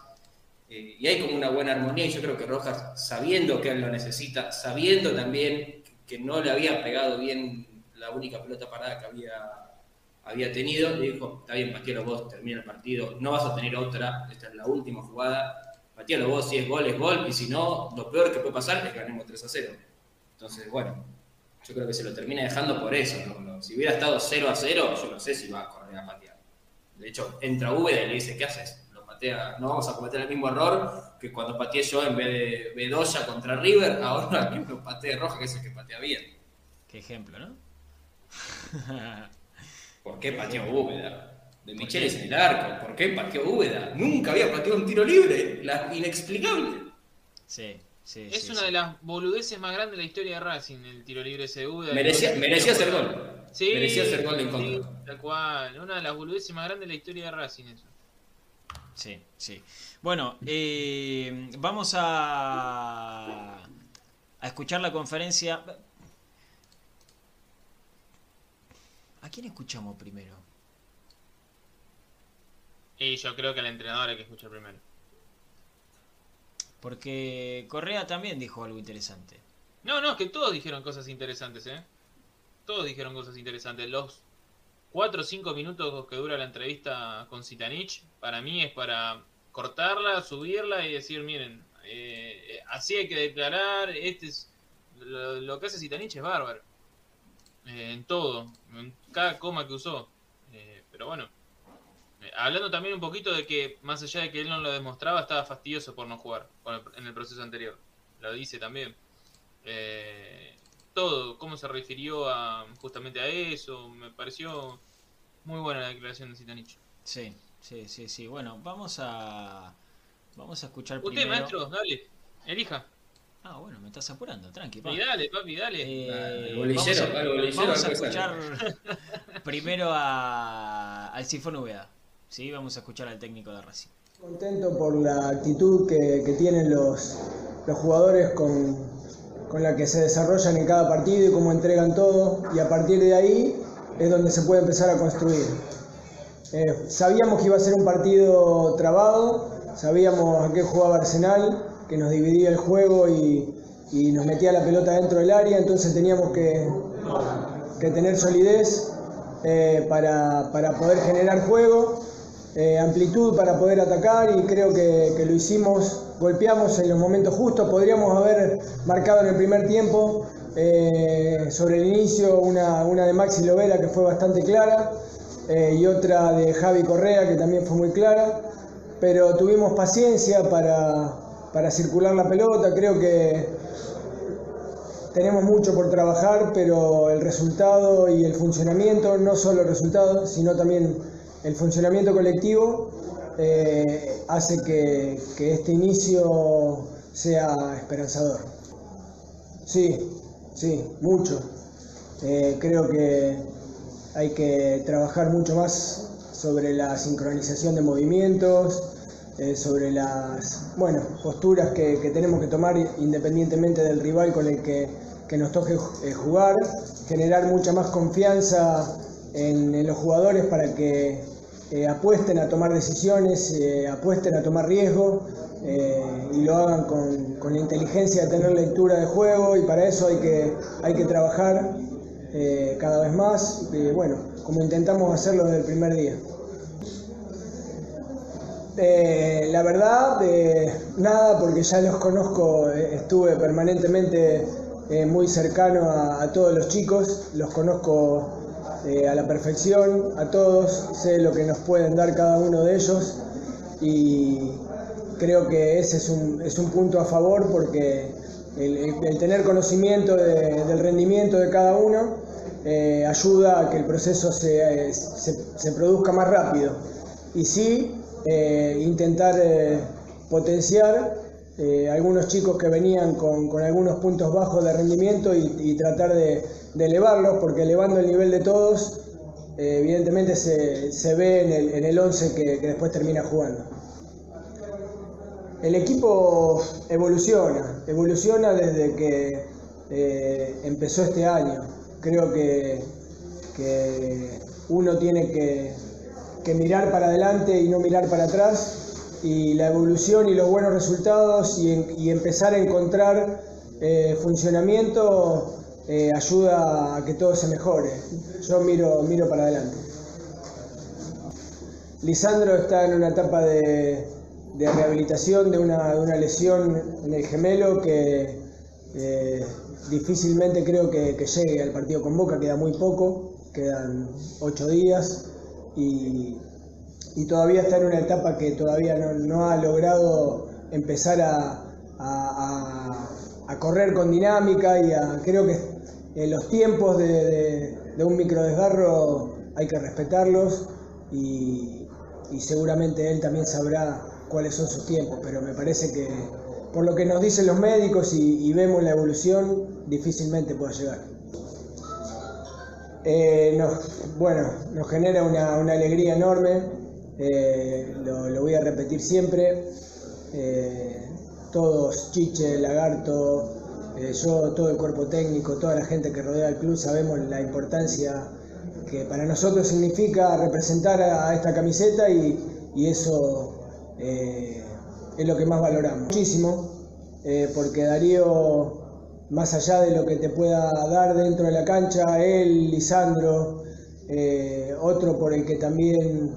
eh, y hay como una buena armonía, y yo creo que Rojas, sabiendo que él lo necesita, sabiendo también que no le había pegado bien la única pelota parada que había, había tenido, le dijo, está bien, Patielo, vos termina el partido, no vas a tener otra, esta es la última jugada, Patielo, vos si es gol, es gol, y si no, lo peor que puede pasar es que ganemos 3 a 0. Entonces, bueno, yo creo que se lo termina dejando por eso. Si hubiera estado 0 a 0, yo no sé si va a correr a patear. De hecho, entra Úbeda y le dice, ¿qué haces? Lo patea, no vamos a cometer el mismo error que cuando pateé yo en vez de Bedoya contra River, ahora que lo patee Roja, que es el que patea bien. Qué ejemplo, ¿no? ¿Por qué pateó Úbeda? De Micheles en el arco, ¿por qué pateó Úbeda? Nunca había pateado un tiro libre, la inexplicable. Sí, sí. Es una de las boludeces más grandes de la historia de Racing, el tiro libre ese de Úbeda. Merecía, merecía hacer gol. Sí, Merecía hacer gol en contra. tal cual. Una de las boludeces más grandes de la historia de Racing, eso. Sí, sí. Bueno, eh, vamos a, a escuchar la conferencia. ¿A quién escuchamos primero? Y yo creo que al entrenador hay que escuchar primero. Porque Correa también dijo algo interesante. No, no, es que todos dijeron cosas interesantes, ¿eh? todos dijeron cosas interesantes. Los 4 o 5 minutos que dura la entrevista con Sitanich, para mí es para cortarla, subirla y decir, miren, eh, así hay que declarar, este es lo, que hace Sitanich es bárbaro. Eh, en todo, en cada coma que usó. Eh, pero bueno, hablando también un poquito de que, más allá de que él no lo demostraba, estaba fastidioso por no jugar en el proceso anterior. Lo dice también. Eh, todo, cómo se refirió a, justamente a eso, me pareció muy buena la declaración de Citanich. Sí, sí, sí, sí. Bueno, vamos a vamos a escuchar Usted, primero... maestro, dale, elija. Ah, bueno, me estás apurando, tranqui. Papi. Y dale, papi, dale. Eh, bolillero, vamos, a, escuchar primero a, al Sifón Uveda. Sí, vamos a escuchar al técnico de Racing. Contento por la actitud que, que tienen los, los jugadores con, con la que se desarrollan en cada partido y cómo entregan todo, y a partir de ahí es donde se puede empezar a construir. Eh, sabíamos que iba a ser un partido trabado, sabíamos a qué jugaba Arsenal, que nos dividía el juego y, nos metía la pelota dentro del área, entonces teníamos que, tener solidez eh, para, poder generar juego eh, amplitud para poder atacar y creo que, lo hicimos, golpeamos en los momentos justos, podríamos haber marcado en el primer tiempo eh, sobre el inicio una, una, de Maxi Lovera que fue bastante clara y otra de Javi Correa que también fue muy clara, pero tuvimos paciencia para, para circular la pelota, creo que tenemos mucho por trabajar, pero el resultado y el funcionamiento, no solo el resultado, sino también el funcionamiento colectivo eh, hace que, este inicio sea esperanzador. Sí, sí, mucho. Eh, creo que hay que trabajar mucho más sobre la sincronización de movimientos, eh, sobre las bueno, posturas que, tenemos que tomar independientemente del rival con el que, que nos toque jugar, generar mucha más confianza en, los jugadores para que eh, apuesten a tomar decisiones, eh, apuesten a tomar riesgo eh, y lo hagan con, con, la inteligencia de tener lectura de juego y para eso hay que, hay que trabajar cada vez más, bueno, como intentamos hacerlo desde el primer día. Eh, la verdad, nada, porque ya los conozco, eh, estuve permanentemente eh, muy cercano a, todos los chicos, los conozco a la perfección, a todos, sé lo que nos pueden dar cada uno de ellos y creo que ese es un, es un punto a favor porque el, tener conocimiento del rendimiento de cada uno ayuda a que el proceso se, se produzca más rápido. Y sí, eh, intentar eh, potenciar eh, algunos chicos que venían con, algunos puntos bajos de rendimiento y, tratar de, elevarlos, porque elevando el nivel de todos, evidentemente se, ve en el, 11 que, después termina jugando. El equipo evoluciona, evoluciona desde que empezó este año. Creo que uno tiene que, que mirar para adelante y no mirar para atrás y la evolución y los buenos resultados y, empezar a encontrar eh, funcionamiento eh, ayuda a que todo se mejore. Yo miro, miro para adelante. Lisandro está en una etapa de, rehabilitación de una, lesión en el gemelo que eh, difícilmente creo que llegue al partido con Boca, queda muy poco, quedan ocho días y, todavía está en una etapa que todavía no, ha logrado empezar a, correr con dinámica y creo que en los tiempos de, un microdesgarro hay que respetarlos y, seguramente él también sabrá cuáles son sus tiempos, pero me parece que por lo que nos dicen los médicos y, y vemos la evolución, difícilmente pueda llegar. Eh, nos, bueno, nos genera una, alegría enorme, eh, lo, voy a repetir siempre. Eh, todos, Chiche, Lagarto, yo, todo el cuerpo técnico, toda la gente que rodea el club, sabemos la importancia que para nosotros significa representar a, esta camiseta y, y eso es lo que más valoramos. Muchísimo, porque Darío más allá de lo que te pueda dar dentro de la cancha, él, Lisandro, eh, otro por el que también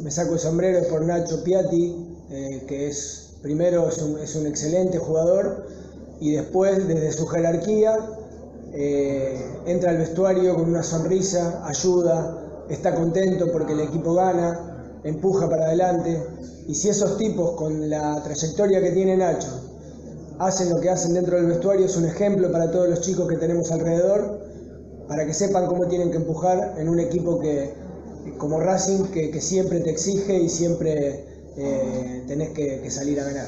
me saco el sombrero es por Nacho Piatti, eh, que es primero es un, excelente jugador y después desde su jerarquía eh, entra al vestuario con una sonrisa, ayuda, está contento porque el equipo gana, empuja para adelante. Y si esos tipos con la trayectoria que tiene Nacho hacen lo que hacen dentro del vestuario, es un ejemplo para todos los chicos que tenemos alrededor, para que sepan cómo tienen que empujar en un equipo que, como Racing, que, siempre te exige y siempre eh, tenés que, salir a ganar.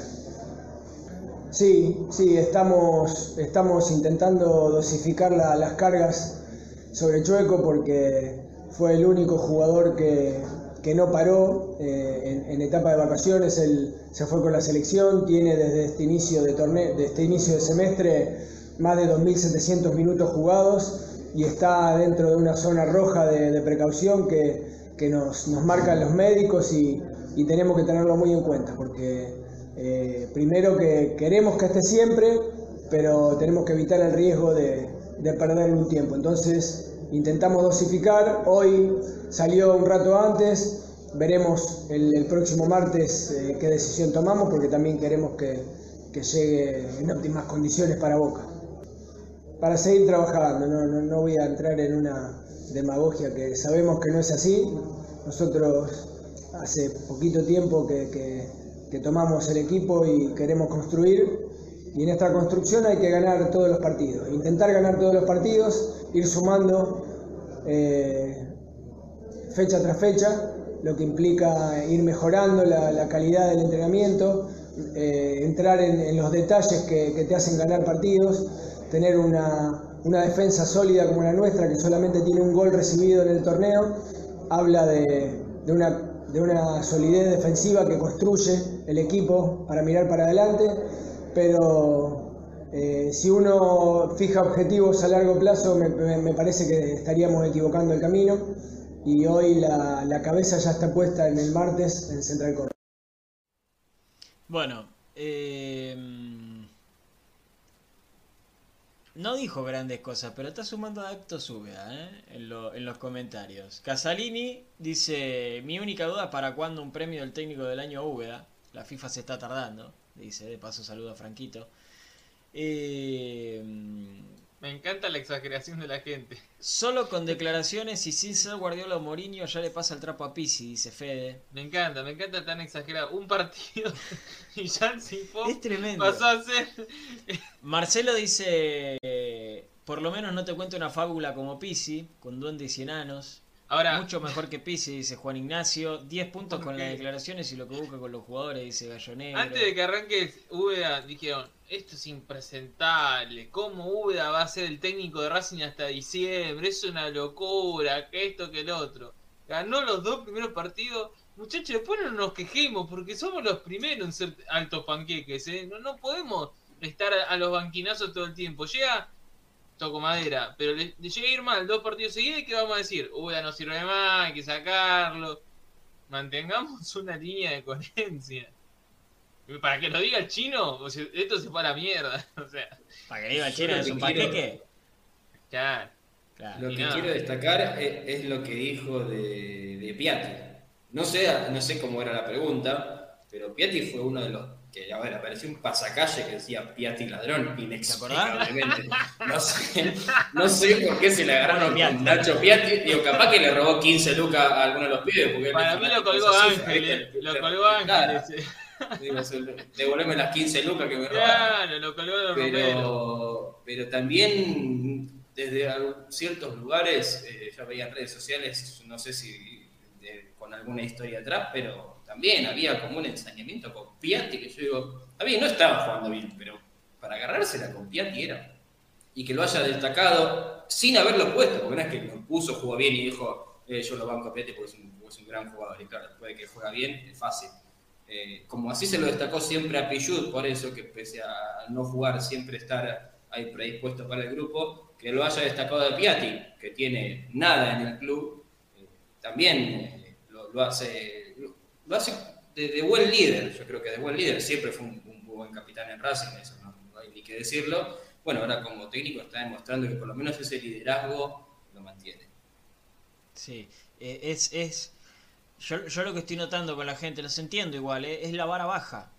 Sí, sí, estamos, estamos intentando dosificar las cargas sobre Chueco porque fue el único jugador que, que no paró eh, en, etapa de vacaciones, se fue con la selección, tiene desde este inicio de torneo, de este inicio de semestre más de 2.700 minutos jugados y está dentro de una zona roja de, precaución que, nos, marcan los médicos y, tenemos que tenerlo muy en cuenta porque eh, primero que queremos que esté siempre, pero tenemos que evitar el riesgo de, de perderle un tiempo. Entonces intentamos dosificar, hoy salió un rato antes, veremos el, próximo martes eh, qué decisión tomamos porque también queremos que, llegue en óptimas condiciones para Boca. Para seguir trabajando, no, voy a entrar en una demagogia que sabemos que no es así. Nosotros hace poquito tiempo que, tomamos el equipo y queremos construir y en esta construcción hay que ganar todos los partidos, intentar ganar todos los partidos, ir sumando eh, fecha tras fecha, lo que implica ir mejorando la, calidad del entrenamiento, eh, entrar en, los detalles que, te hacen ganar partidos, tener una, defensa sólida como la nuestra, que solamente tiene un gol recibido en el torneo, habla de, una, de una solidez defensiva que construye el equipo para mirar para adelante, pero eh, si uno fija objetivos a largo plazo, me, parece que estaríamos equivocando el camino y hoy la, cabeza ya está puesta en el martes en Central Córdoba. Bueno, eh, no dijo grandes cosas, pero está sumando adeptos Úbeda ¿eh? en, en los comentarios. Casalini dice, mi única duda es para cuándo un premio del técnico del año Úbeda. La FIFA se está tardando, dice, de paso saludo a Franquito. Eh, me encanta la exageración de la gente. Solo con declaraciones y sin ser Guardiola o Mourinho ya le pasa el trapo a Pisi, dice Fede. Me encanta, me encanta tan exagerado. Un partido y ya el Es tremendo. pasó a ser... Marcelo dice, por lo menos no te cuento una fábula como Pisi, con duendes y enanos. Ahora, Mucho mejor que Pisi, dice Juan Ignacio. 10 puntos con las declaraciones y lo que busca con los jugadores, dice Gallonero. Antes de que arranque Úbeda, dijeron, esto es impresentable. ¿Cómo Úbeda va a ser el técnico de Racing hasta diciembre? Es una locura, que esto, que el otro. Ganó los dos primeros partidos. Muchachos, después no nos quejemos porque somos los primeros en ser altos panqueques. ¿eh? No, no podemos estar a los banquinazos todo el tiempo. Llega toco madera, pero le, llega a ir mal dos partidos seguidos y ¿qué vamos a decir? Uy, ya no sirve más, hay que sacarlo. Mantengamos una línea de coherencia. Para que lo diga el chino, esto se fue a la mierda. O sea, para que diga el chino es un paquete. Claro. Lo que quiero destacar es, lo que dijo de, de Piatti. No sé, no sé cómo era la pregunta, pero Piatti fue uno de los que a ver, apareció un pasacalle que decía Piatti ladrón, inexplicablemente. No sé, no sé por qué se le agarraron con Nacho Piatti, digo, capaz que le robó 15 lucas a alguno de los pibes. Porque Para mí lo colgó Ángel, eh, lo colgó Ángel. devolveme las 15 lucas que me robaron. Claro, lo colgó de pero, pero también desde ciertos lugares, eh, ya veía en redes sociales, no sé si con alguna historia atrás, pero también había como un ensañamiento con Piatti, que yo digo, a mí no estaba jugando bien, pero para agarrársela con Piatti era. Y que lo haya destacado sin haberlo puesto, porque no es que lo puso, jugó bien y dijo, eh, yo lo banco a Piatti porque es un, gran jugador. Y claro, después de que juega bien, es fácil. Eh, como así se lo destacó siempre a Pichut, por eso que pese a no jugar, siempre estar ahí predispuesto para el grupo, que lo haya destacado de Piatti, que tiene nada en el club, eh, también lo, hace lo hace de, buen líder, yo creo que de buen líder, siempre fue un, buen capitán en Racing, eso no, hay ni que decirlo. Bueno, ahora como técnico está demostrando que por lo menos ese liderazgo lo mantiene. Sí, eh, es, es yo, yo, lo que estoy notando con la gente, los entiendo igual, eh, es la vara baja.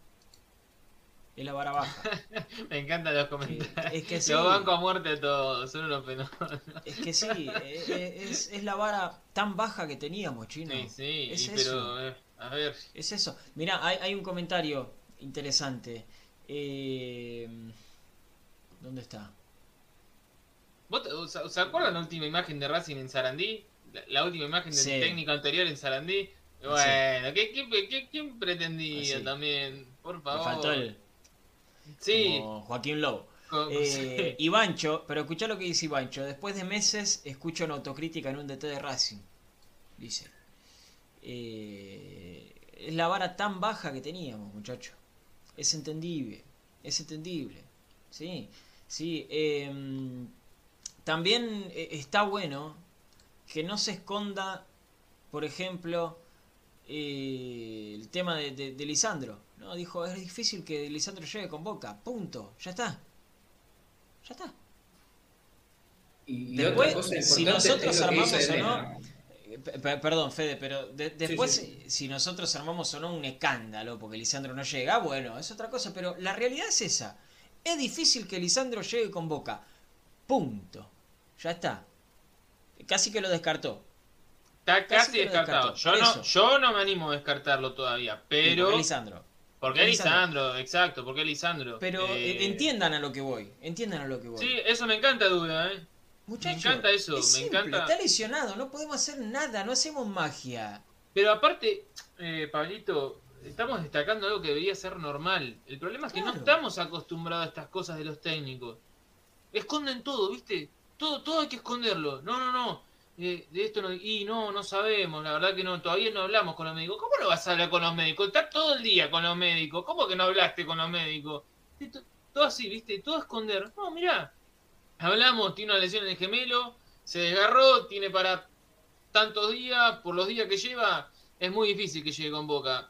Es la vara baja. Me encantan los comentarios. es que sí. Los banco a muerte todos, son unos penosos. Es que sí, eh, es, es, la vara tan baja que teníamos, chino. Sí, sí, pero a ver. Es eso. Mira, hay, hay, un comentario interesante. Eh, ¿Dónde está? ¿Vos ¿Se acuerdan la última imagen de Racing en Sarandí? La, última imagen del técnico anterior en Sarandí. Bueno, quién pretendía también? Por favor. faltó el. Sí. Joaquín Lowe. Eh, Ivancho, pero escucha lo que dice Ivancho. Después de meses escucho una autocrítica en un DT de Racing. Dice. Eh, es la vara tan baja que teníamos, muchachos. Es entendible, es entendible. Sí, sí. Em, también eh, está bueno que no se esconda, por ejemplo, eh, el tema de, Lisandro. ¿no? Dijo, es difícil que Lisandro llegue con Boca. Punto. Ya está. Ya está. Y, Después, si nosotros armamos o no, perdón, Fede, pero después, si nosotros armamos o no un escándalo porque Lisandro no llega, bueno, es otra cosa, pero la realidad es esa. Es difícil que Lisandro llegue con Boca. Punto. Ya está. Casi que lo descartó. Está casi, descartado. Yo, no, yo no me animo a descartarlo todavía, pero... Porque Lisandro. Porque Lisandro, exacto, porque Lisandro. Pero eh, entiendan a lo que voy, entiendan a lo que voy. Sí, eso me encanta, duda, ¿eh? Me encanta eso, me encanta. Está lesionado, no podemos hacer nada, no hacemos magia. Pero aparte, eh, Pablito, estamos destacando algo que debería ser normal. El problema es que no estamos acostumbrados a estas cosas de los técnicos. Esconden todo, ¿viste? Todo, todo hay que esconderlo. No, no, no. Eh, de esto no. Y no, no sabemos. La verdad que no. Todavía no hablamos con los médicos. ¿Cómo no vas a hablar con los médicos? Estás todo el día con los médicos. ¿Cómo que no hablaste con los médicos? Todo así, ¿viste? Todo esconder. No, mirá. Hablamos, tiene una lesión en el gemelo, se desgarró, tiene para tantos días, por los días que lleva, es muy difícil que llegue con Boca.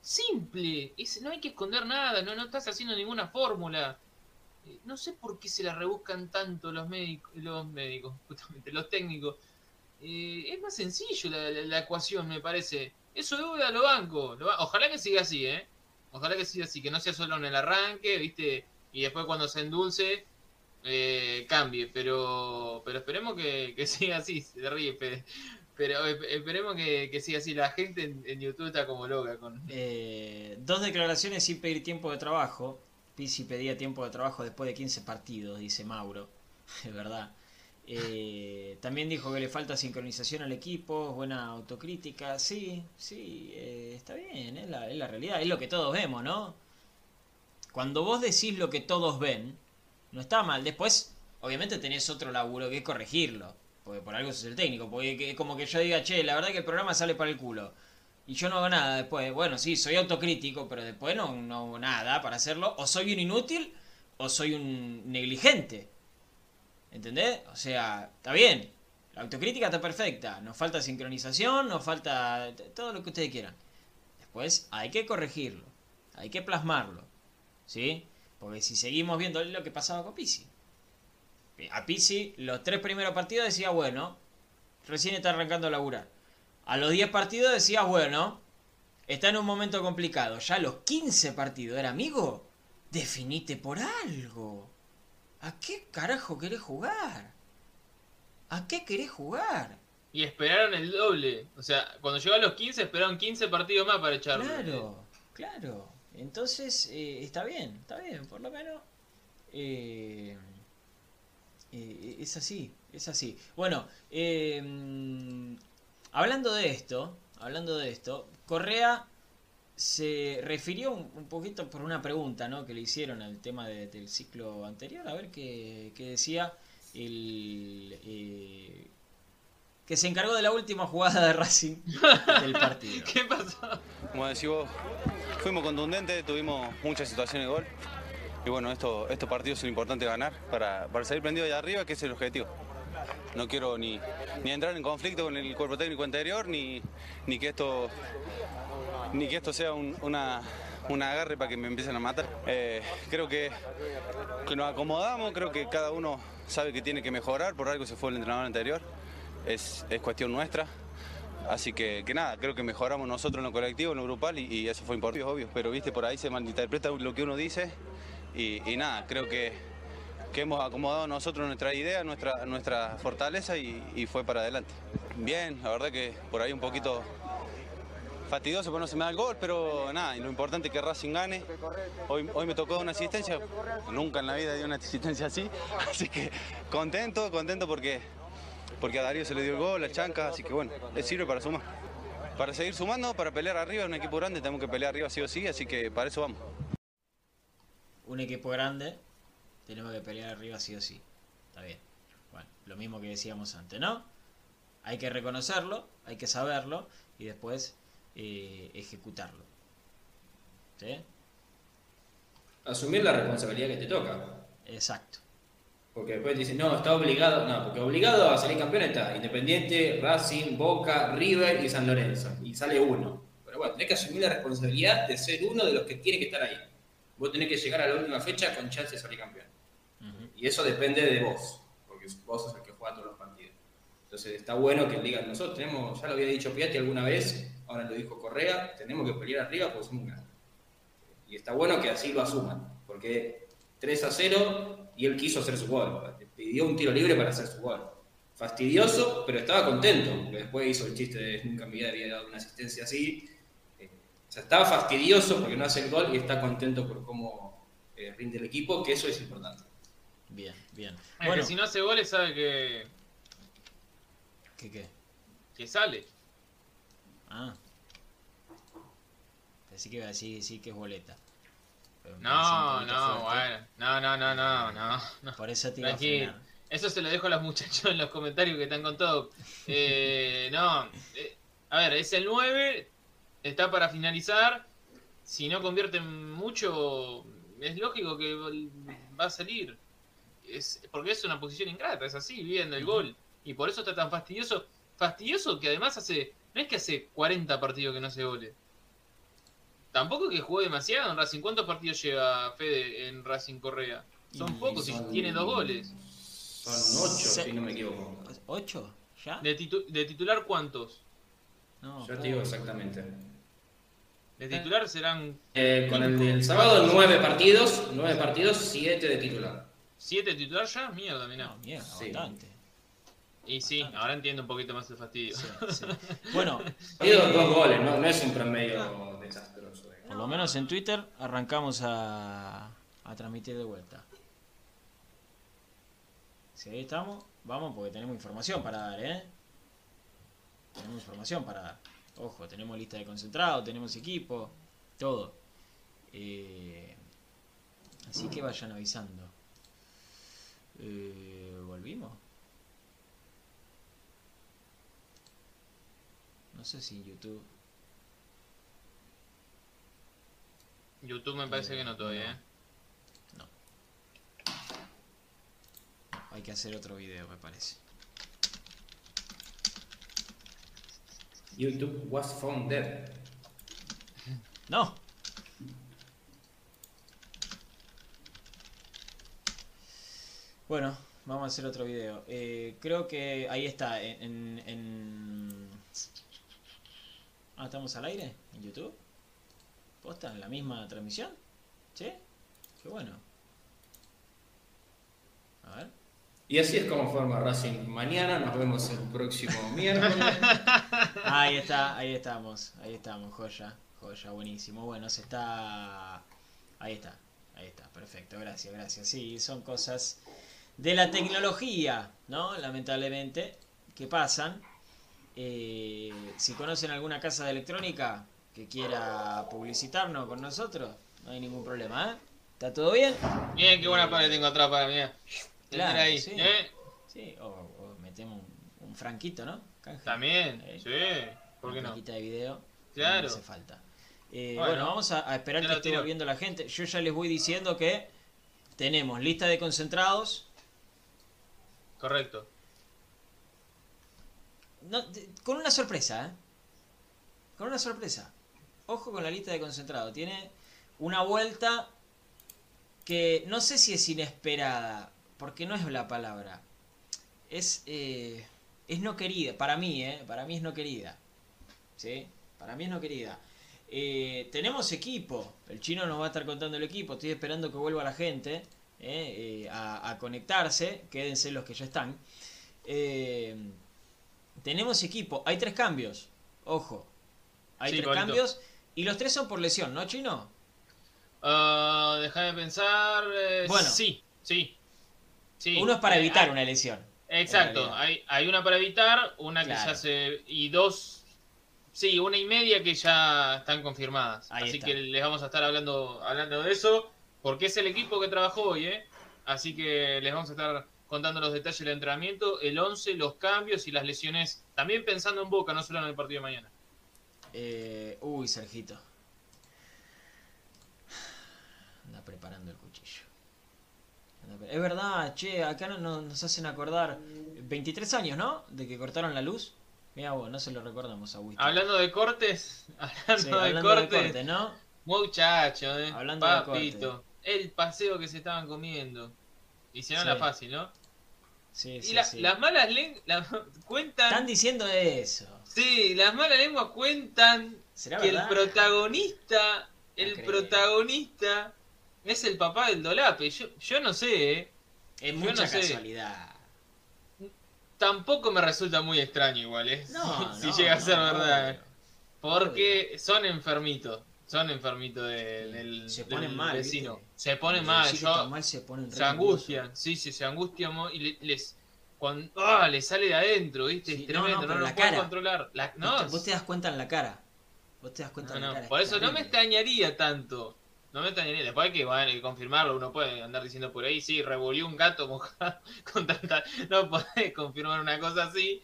Simple, no hay que esconder nada, no, no estás haciendo ninguna fórmula. eh, no sé por qué se la rebuscan tanto los médicos, los médicos, justamente, los técnicos. Eh, es más sencillo la, ecuación, me parece. Eso de lo banco. Lo, ojalá que siga así, ¿eh? Ojalá que siga así, que no sea solo en el arranque, ¿viste? Y después cuando se endulce, eh, cambie. Pero pero esperemos que, siga así. Se ríe, pero esperemos que, siga así. La gente en, YouTube está como loca. con Dos declaraciones sin pedir tiempo de trabajo. Pisi pedía tiempo de trabajo después de 15 partidos, dice Mauro. Es verdad. Eh, también dijo que le falta sincronización al equipo, buena autocrítica. Sí, sí, eh, está bien, es la, la realidad, es lo que todos vemos, ¿no? Cuando vos decís lo que todos ven, no está mal. Después, obviamente tenés otro laburo que es corregirlo. Porque por algo sos el técnico. Porque es como que yo diga, che, la verdad que el programa sale para el culo. Y yo no hago nada después. Bueno, sí, soy autocrítico, pero después no, no hago nada para hacerlo. O soy un inútil o soy un negligente. ¿Entendés? O sea, está bien. La autocrítica está perfecta. Nos falta sincronización, nos falta todo lo que ustedes quieran. Después hay que corregirlo. Hay que plasmarlo. ¿Sí? Porque si seguimos viendo lo que pasaba con Pisi. A Pisi, los tres primeros partidos decía, bueno, recién está arrancando a laburar. A los 10 partidos decía, bueno, está en un momento complicado. Ya a los 15 partidos, ¿era amigo? Definite por algo. ¿A qué carajo querés jugar? ¿A qué querés jugar? Y esperaron el doble. O sea, cuando llegó a los 15, esperaron 15 partidos más para echarlo. Claro, claro. Entonces, eh, está bien, está bien, por lo menos. Eh, eh, es así, es así. Bueno, hablando de esto, hablando de esto, Correa se refirió un, poquito por una pregunta ¿no? que le hicieron al tema del ciclo anterior, a ver qué, decía el que se encargó de la última jugada de Racing del partido. ¿Qué pasó? Como decís vos, fuimos contundentes, tuvimos muchas situaciones de gol. Y bueno, esto, estos partidos son importantes ganar para, para salir prendido de arriba, que es el objetivo. No quiero ni, ni entrar en conflicto con el cuerpo técnico anterior, ni, ni que esto ni que esto sea un, una, agarre para que me empiecen a matar. Eh, creo que, que, nos acomodamos, creo que cada uno sabe que tiene que mejorar, por algo se fue el entrenador anterior, es, cuestión nuestra. Así que, que, nada, creo que mejoramos nosotros en lo colectivo, en lo grupal y, eso fue importante, obvio. Pero viste, por ahí se malinterpreta lo que uno dice y, nada, creo que, que, hemos acomodado nosotros nuestra idea, nuestra, nuestra fortaleza y, y fue para adelante. Bien, la verdad que por ahí un poquito fastidioso porque no se me da el gol, pero nada, y lo importante es que Racing gane. Hoy, hoy me tocó una asistencia, nunca en la vida di una asistencia así, así que contento, contento porque, porque a Darío se le dio el gol, a Chanca, así que bueno, le sirve para sumar. Para seguir sumando, para pelear arriba, un equipo grande tenemos que pelear arriba sí o sí, así que para eso vamos. Un equipo grande, tenemos que pelear arriba sí o sí. Está bien. Bueno, lo mismo que decíamos antes, ¿no? Hay que reconocerlo, hay que saberlo y después eh, ejecutarlo. ¿Sí? Asumir la responsabilidad que te toca. Exacto. Porque después dicen, no, está obligado. No, porque obligado a salir campeón está Independiente, Racing, Boca, River y San Lorenzo. Y sale uno. Pero bueno, tenés que asumir la responsabilidad de ser uno de los que tiene que estar ahí. Vos tenés que llegar a la última fecha con chance de salir campeón. Y eso depende de vos. Porque vos sos el que juega todos los partidos. Entonces está bueno que digan, nosotros tenemos, ya lo había dicho Piatti alguna vez, ahora lo dijo Correa, tenemos que pelear arriba porque somos un Y está bueno que así lo asuman, porque 3 a 0 y él quiso hacer su gol. Pidió un tiro libre para hacer su gol. Fastidioso, pero estaba contento, porque después hizo el chiste de nunca en mi vida había dado una asistencia así. Eh, o sea, estaba fastidioso porque no hace el gol y está contento por cómo eh, rinde el equipo, que eso es importante. Bien, bien. bueno, que si no hace goles sabe que... ¿Qué qué? Que sale. Ah. Pensé que iba a decir, sí que es boleta. No, no, bueno. No, no, no, no, no. Por eso te iba a Eso se lo dejo a los muchachos en los comentarios que están con todo. Eh, no. Eh, a ver, es el 9. Está para finalizar. Si no convierten mucho, es lógico que va a salir. Es, porque es una posición ingrata, es así, viendo el gol. Y por eso está tan fastidioso. Fastidioso que además hace no es que hace 40 partidos que no se gole. Tampoco que jugó demasiado en Racing. ¿Cuántos partidos lleva Fede en Racing Correa? Son Y pocos y son- tiene dos goles. Son ocho, Se- si no me equivoco. ¿Ocho? ¿Ya? De, titu- de titular, ¿cuántos? No, Yo te digo exactamente. De titular serán Eh, con el del sábado, nueve partidos, nueve partidos, siete de titular. siete titular ya. Mierda, mirá. No, mierda, Sí. bastante. Y sí, ahora entiendo un poquito más el fastidio. Sí, sí. Bueno, eh, dos goles, no, no es un promedio lo menos en Twitter arrancamos a, transmitir de vuelta. Si ahí estamos, vamos porque tenemos información para dar, ¿eh? Tenemos información para dar. Ojo, tenemos lista de concentrado, tenemos equipo, todo. Eh, así que vayan avisando. Eh, ¿Volvimos? No sé si YouTube. YouTube me parece que no todavía, ¿eh? No. Hay que hacer otro video, me parece. YouTube was found dead. No. Bueno, vamos a hacer otro video. Eh, creo que ahí está. En, en- en- Ah, ¿estamos al aire? ¿En YouTube? ¿Posta? ¿En la misma transmisión? ¿Sí? Qué bueno. A ver. Y así es como forma Racing mañana. Nos vemos el próximo miércoles. Ahí está, ahí estamos, ahí estamos, joya, joya, buenísimo. Bueno, se está... Ahí está, ahí está, perfecto, gracias, gracias. Sí, son cosas de la tecnología, ¿no? Lamentablemente, que pasan. Eh, si conocen alguna casa de electrónica que quiera publicitarnos con nosotros, no hay ningún problema, ¿eh? ¿Está todo bien? Bien, qué buena pared tengo atrás para mí. eh. Claro, ahí, sí. ¿eh? Sí, o, o metemos un, un franquito, ¿no? Canje. También, Eh, sí. ¿Por qué una no? de video. Claro. No hace falta. Eh, Bueno. bueno, vamos a, a esperar que esté volviendo la gente. Yo ya les voy diciendo que tenemos lista de concentrados. Correcto. No, con una sorpresa, ¿eh? Con una sorpresa. Ojo con la lista de concentrados. Tiene una vuelta que no sé si es inesperada, porque no es la palabra. Es, eh, es no querida. Para mí, ¿eh? Para mí es no querida. ¿Sí? Para mí es no querida. Eh, tenemos equipo. El chino nos va a estar contando el equipo. Estoy esperando que vuelva la gente eh, a, a conectarse. Quédense los que ya están. Tenemos equipo. Hay tres cambios. Ojo. Hay Sí, tres cambios. Y los tres son por lesión, ¿no, chino? Ah, déjame pensar. eh, Bueno. Sí, sí. sí. Uno es para Eh, evitar hay- una lesión. Exacto, hay, hay una para evitar, una que ya se. y dos. Sí, una y media que ya están confirmadas. Ahí Así está. que les vamos a estar hablando, hablando de eso, porque es el equipo que trabajó hoy, ¿eh? Así que les vamos a estar contando los detalles del entrenamiento, el 11, los cambios y las lesiones. También pensando en Boca, no solo en el partido de mañana. Eh, uy, Sergito. Anda preparando el cuchillo. Es verdad, che, acá no, no- nos hacen acordar 23 años, ¿no? De que cortaron la luz. Mira vos, no se lo recordamos a Wisto. Hablando de cortes, hablando, Sí, de, hablando cortes, de corte, ¿no? muchacho, eh, Hablando de papito, el paseo que se estaban comiendo. Y si no Sí. la fácil, ¿no? Sí, Y sí, la- sí. las malas lenguas cuentan. Están diciendo eso. Sí, las malas lenguas cuentan ¿Será que verdad? el protagonista, el creo. protagonista es el papá del Dolape. Yo, yo no sé, ¿eh? Es yo mucha no sé. casualidad. Tampoco me resulta muy extraño igual, ¿eh? No, si no, llega a ser verdad. obvio. Porque son enfermitos. Son enfermitos de- del, Se del ponen mal, vecino. ¿viste? Se ponen mal. yo- se ponen se re angustian, sí, sí, se angustian y le- les cuando ah, les sale de adentro, ¿viste? Sí, es no, tremendo, no, no, pero lo cara. controlar. La- No, no, vos te das cuenta en la cara. Vos te das cuenta no, en la no, cara. por es eso no me extrañaría tanto. No me extrañaría. Después hay que, bueno, confirmarlo. Uno puede andar diciendo por ahí, sí, revolvió un gato mojado con tanta. No podés confirmar una cosa así.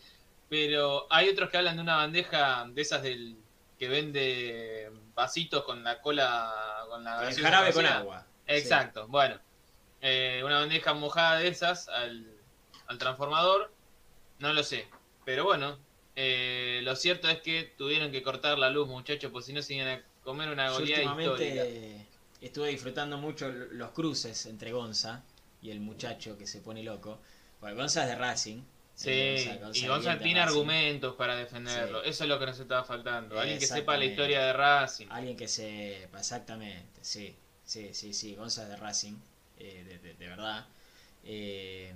Pero hay otros que hablan de una bandeja de esas del que vende vasitos con la cola. Con la El jarabe con agua. Exacto, bueno. Eh, una bandeja mojada de esas al, al transformador, no lo sé. Pero bueno, eh, lo cierto es que tuvieron que cortar la luz, muchachos, porque si no se iban a comer una goleada histórica. estuve disfrutando mucho los cruces entre Gonza. y el muchacho que se pone loco. Porque Gonza es de Racing. Sí, eh, y Gonza Gonzalo tiene argumentos para defenderlo. Sí. Eso es lo que nos estaba faltando. Alguien que sepa la historia de Racing. Alguien que sepa, exactamente, sí, sí, sí, sí, Gonza es de Racing, eh, de, de- de verdad. Eh,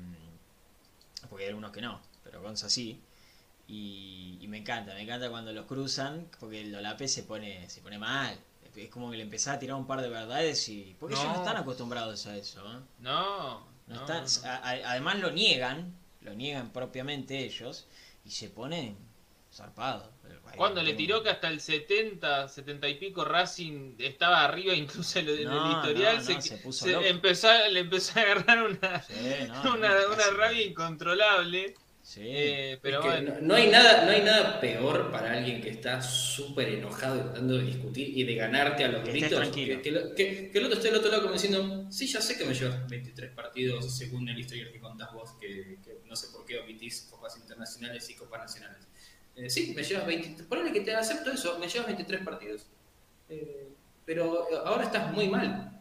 porque hay algunos que no, pero Gonza sí. Y, y me encanta, me encanta cuando los cruzan, porque el Dolape se pone, se pone mal. Es como que le empezaba a tirar un par de verdades y... Porque ellos no están acostumbrados a eso, ¿eh? No, No no, están- no, no. a- a- además lo niegan, lo niegan propiamente ellos, y se ponen zarpados. Cuando le tiró que hasta el 70, 70 y pico Racing estaba arriba incluso en el, No, historial, no, se, no, se puso se loco. empezó, a- le empezó a agarrar una, Sí, no, no, una, una rabia incontrolable. Sí. eh, pero Es que bueno, no, no hay nada, no hay nada peor para alguien que está súper enojado y tratando de discutir y de ganarte a los Que gritos. tranquilo. Que, que lo- que- que el otro esté del otro lado como diciendo, sí, ya sé que me llevas 23 partidos según el historial que contás vos, que, que no sé por qué omitís copas internacionales y copas nacionales. Eh, sí, me llevas 23, ponele que te acepto eso, me llevas 23 partidos. Eh, pero ahora estás muy mal.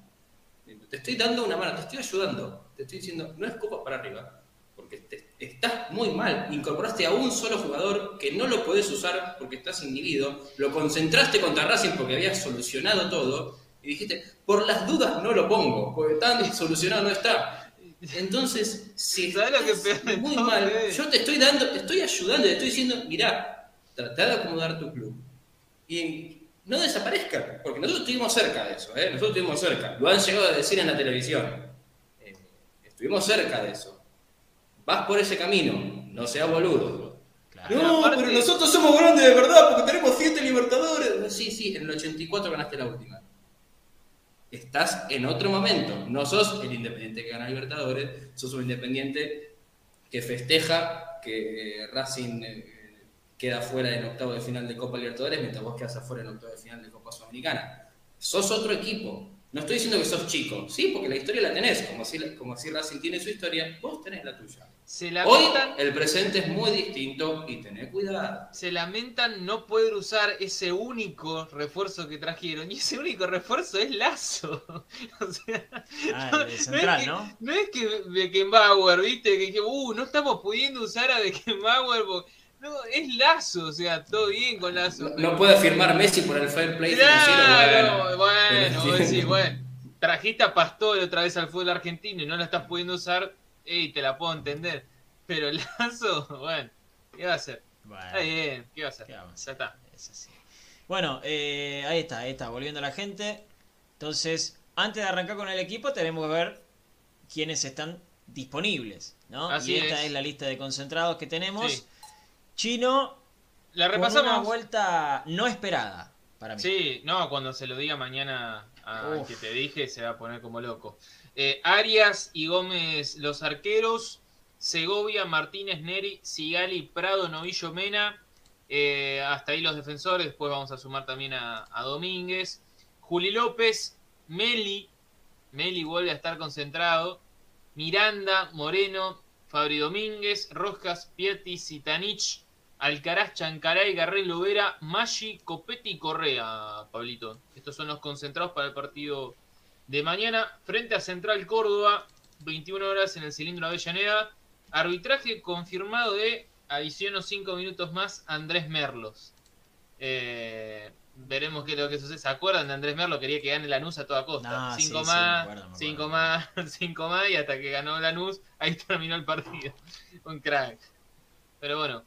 Te estoy dando una mano, te estoy ayudando. Te estoy diciendo, no es copa para arriba. Porque estás muy mal. Incorporaste a un solo jugador que no lo podés usar porque estás inhibido. Lo concentraste contra Racing porque habías solucionado todo. Y dijiste, por las dudas no lo pongo, porque tan solucionado no está. Entonces, si ¿Sabés lo que estás peor de muy todo mal, es? yo te estoy dando, te estoy ayudando, te estoy diciendo, mirá, tratá de acomodar tu club. Y no desaparezca, porque nosotros estuvimos cerca de eso, ¿eh? nosotros estuvimos cerca. Lo han llegado a decir en la televisión. Eh, estuvimos cerca de eso. Vas por ese camino, no seas boludo. Claro. No, Aparte- pero nosotros somos grandes de verdad porque tenemos siete libertadores. Sí, sí, en el 84 ganaste la última. Estás en otro momento. No sos el independiente que gana Libertadores, sos un independiente que festeja que eh, Racing eh, queda fuera del octavo de final de Copa Libertadores mientras vos quedas afuera en octavo de final de Copa Sudamericana. Sos otro equipo. No estoy diciendo que sos chico, sí, porque la historia la tenés. Como si, como si Racing tiene su historia, vos tenés la tuya. Se Hoy el presente es muy distinto y tené cuidado. se lamentan no poder usar ese único refuerzo que trajeron. Y ese único refuerzo es Lazo. o sea, Ah, el de central, es que, ¿no? No es que Beckenbauer, viste, que, que uh, no estamos pudiendo usar a Beckenbauer. porque- No, es Lazo, o sea, todo bien con Lazo. No, pero- no puede firmar Messi por el fair play. Claro, bueno, vos sí. decís, bueno, trajiste a Pastore otra vez al fútbol argentino y no la estás pudiendo usar, y te la puedo entender. Pero Lazo, bueno, ¿qué va a hacer? Bueno, Está bien, ¿qué va a hacer? ¿qué vamos a Ya está. es así. Bueno, eh, ahí está, ahí está, volviendo la gente. Entonces, antes de arrancar con el equipo, tenemos que ver quiénes están disponibles, ¿no? Así y esta es. es. la lista de concentrados que tenemos. Sí. Chino, La con una repasamos. vuelta no esperada para mí. Sí, no, cuando se lo diga mañana a Uf. que te dije, se va a poner como loco. Eh, Arias y Gómez, los arqueros. Segovia, Martínez, Neri, Sigali, Prado, Novillo, Mena. Eh, hasta ahí los defensores. Después vamos a sumar también a, Domínguez. Juli López, Meli. Meli vuelve a estar concentrado. Miranda, Moreno, Fabri Domínguez, Roscas, Piatti, Sitanich, Alcaraz, Chancaray, Garrel, Lovera, Maggi, Copetti y Correa, Pablito. Estos son los concentrados para el partido de mañana. Frente a Central Córdoba, 21 horas en el cilindro Avellaneda. Arbitraje confirmado de, adiciono 5 minutos más, Andrés Merlos. Eh, veremos qué es lo que sucede. ¿Se acuerdan de Andrés Merlo? Quería que gane Lanús a toda costa. No, sí, cinco sí, me más, acuerdo, me acuerdo. cinco más, cinco más y hasta que ganó Lanús, ahí terminó el partido. Un crack. Pero bueno,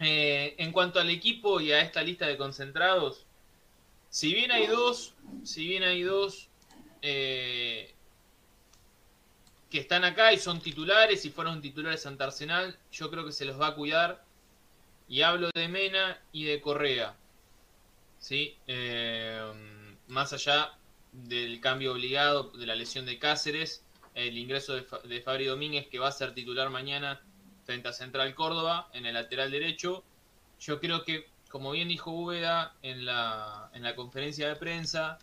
eh, en cuanto al equipo y a esta lista de concentrados, si bien hay dos, si bien hay dos eh, que están acá y son titulares y fueron titulares ante Arsenal, yo creo que se los va a cuidar. Y hablo de Mena y de Correa. ¿Sí? Eh, más allá del cambio obligado de la lesión de Cáceres, el ingreso de, Fa- Fabri Domínguez, que va a ser titular mañana frente a Central Córdoba en el lateral derecho. Yo creo que, como bien dijo Úbeda en la, en la conferencia de prensa,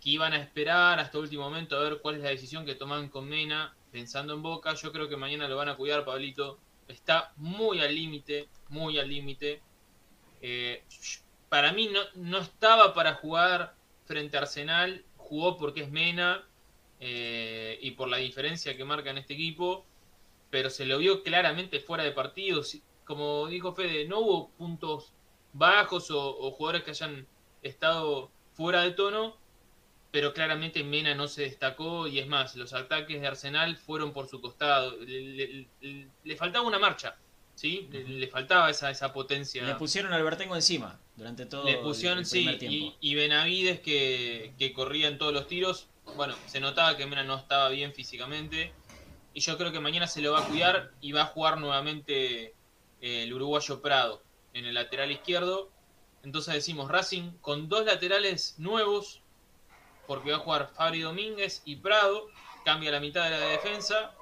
que iban a esperar hasta último momento a ver cuál es la decisión que toman con Mena, pensando en Boca. Yo creo que mañana lo van a cuidar, Pablito. Está muy al límite, muy al límite. Eh, para mí no, no estaba para jugar frente a Arsenal, jugó porque es Mena, eh, y por la diferencia que marca en este equipo, pero se lo vio claramente fuera de partidos. Como dijo Fede, no hubo puntos bajos o, jugadores que hayan estado fuera de tono, pero claramente Mena no se destacó y es más, los ataques de Arsenal fueron por su costado. Le, faltaba una marcha, ¿sí? Le, faltaba esa, esa potencia. Le pusieron al Albertengo encima durante todo Le pusieron, sí, Y, y, Benavides que, que corría en todos los tiros. Bueno, se notaba que Mena no estaba bien físicamente. Y yo creo que mañana se lo va a cuidar y va a jugar nuevamente eh, el uruguayo Prado en el lateral izquierdo. Entonces decimos Racing con dos laterales nuevos, porque va a jugar Fabri Domínguez y Prado, cambia la mitad de la defensa.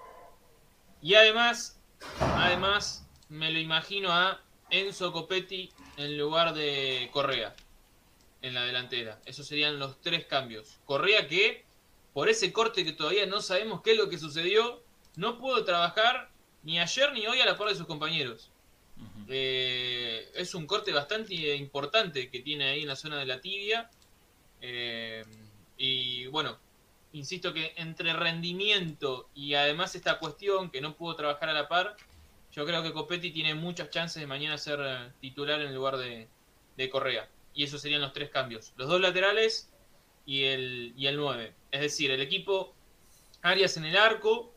Y además, además, me lo imagino a Enzo Copetti en lugar de Correa en la delantera. Esos serían los tres cambios. Correa que, por ese corte que todavía no sabemos qué es lo que sucedió, no pudo trabajar ni ayer ni hoy a la par de sus compañeros. Eh, es un corte bastante importante que tiene ahí en la zona de la tibia. Eh, y bueno, insisto que entre rendimiento y además esta cuestión que no pudo trabajar a la par, yo creo que Copetti tiene muchas chances de mañana ser eh, titular en lugar de, Correa. Y esos serían los tres cambios. Los dos laterales y el, y el 9. Es decir, el equipo Arias en el arco,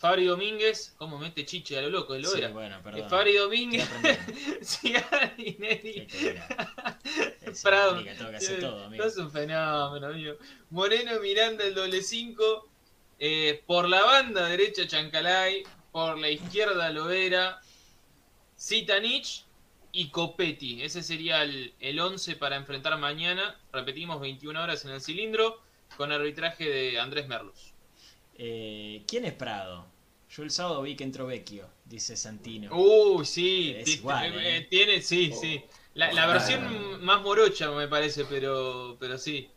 Fabri Domínguez, ¿cómo mete chiche a lo loco? Lo sí, Bueno, perdón. Fabri Domínguez, Neri. Prado. Todo, es un fenómeno, amigo. Moreno Miranda el doble 5. Eh, por la banda derecha Chancalay. Por la izquierda Lovera. Zitanich y Copetti. Ese sería el, el 11 para enfrentar mañana. Repetimos, 21 horas en el cilindro. Con arbitraje de Andrés Merlos. Eh, ¿Quién es Prado? Yo el sábado vi que entró Vecchio, dice Santino. Uy, sí, eh, ¿eh? tiene, sí, oh. sí. La, versión más morocha me parece, pero, pero sí.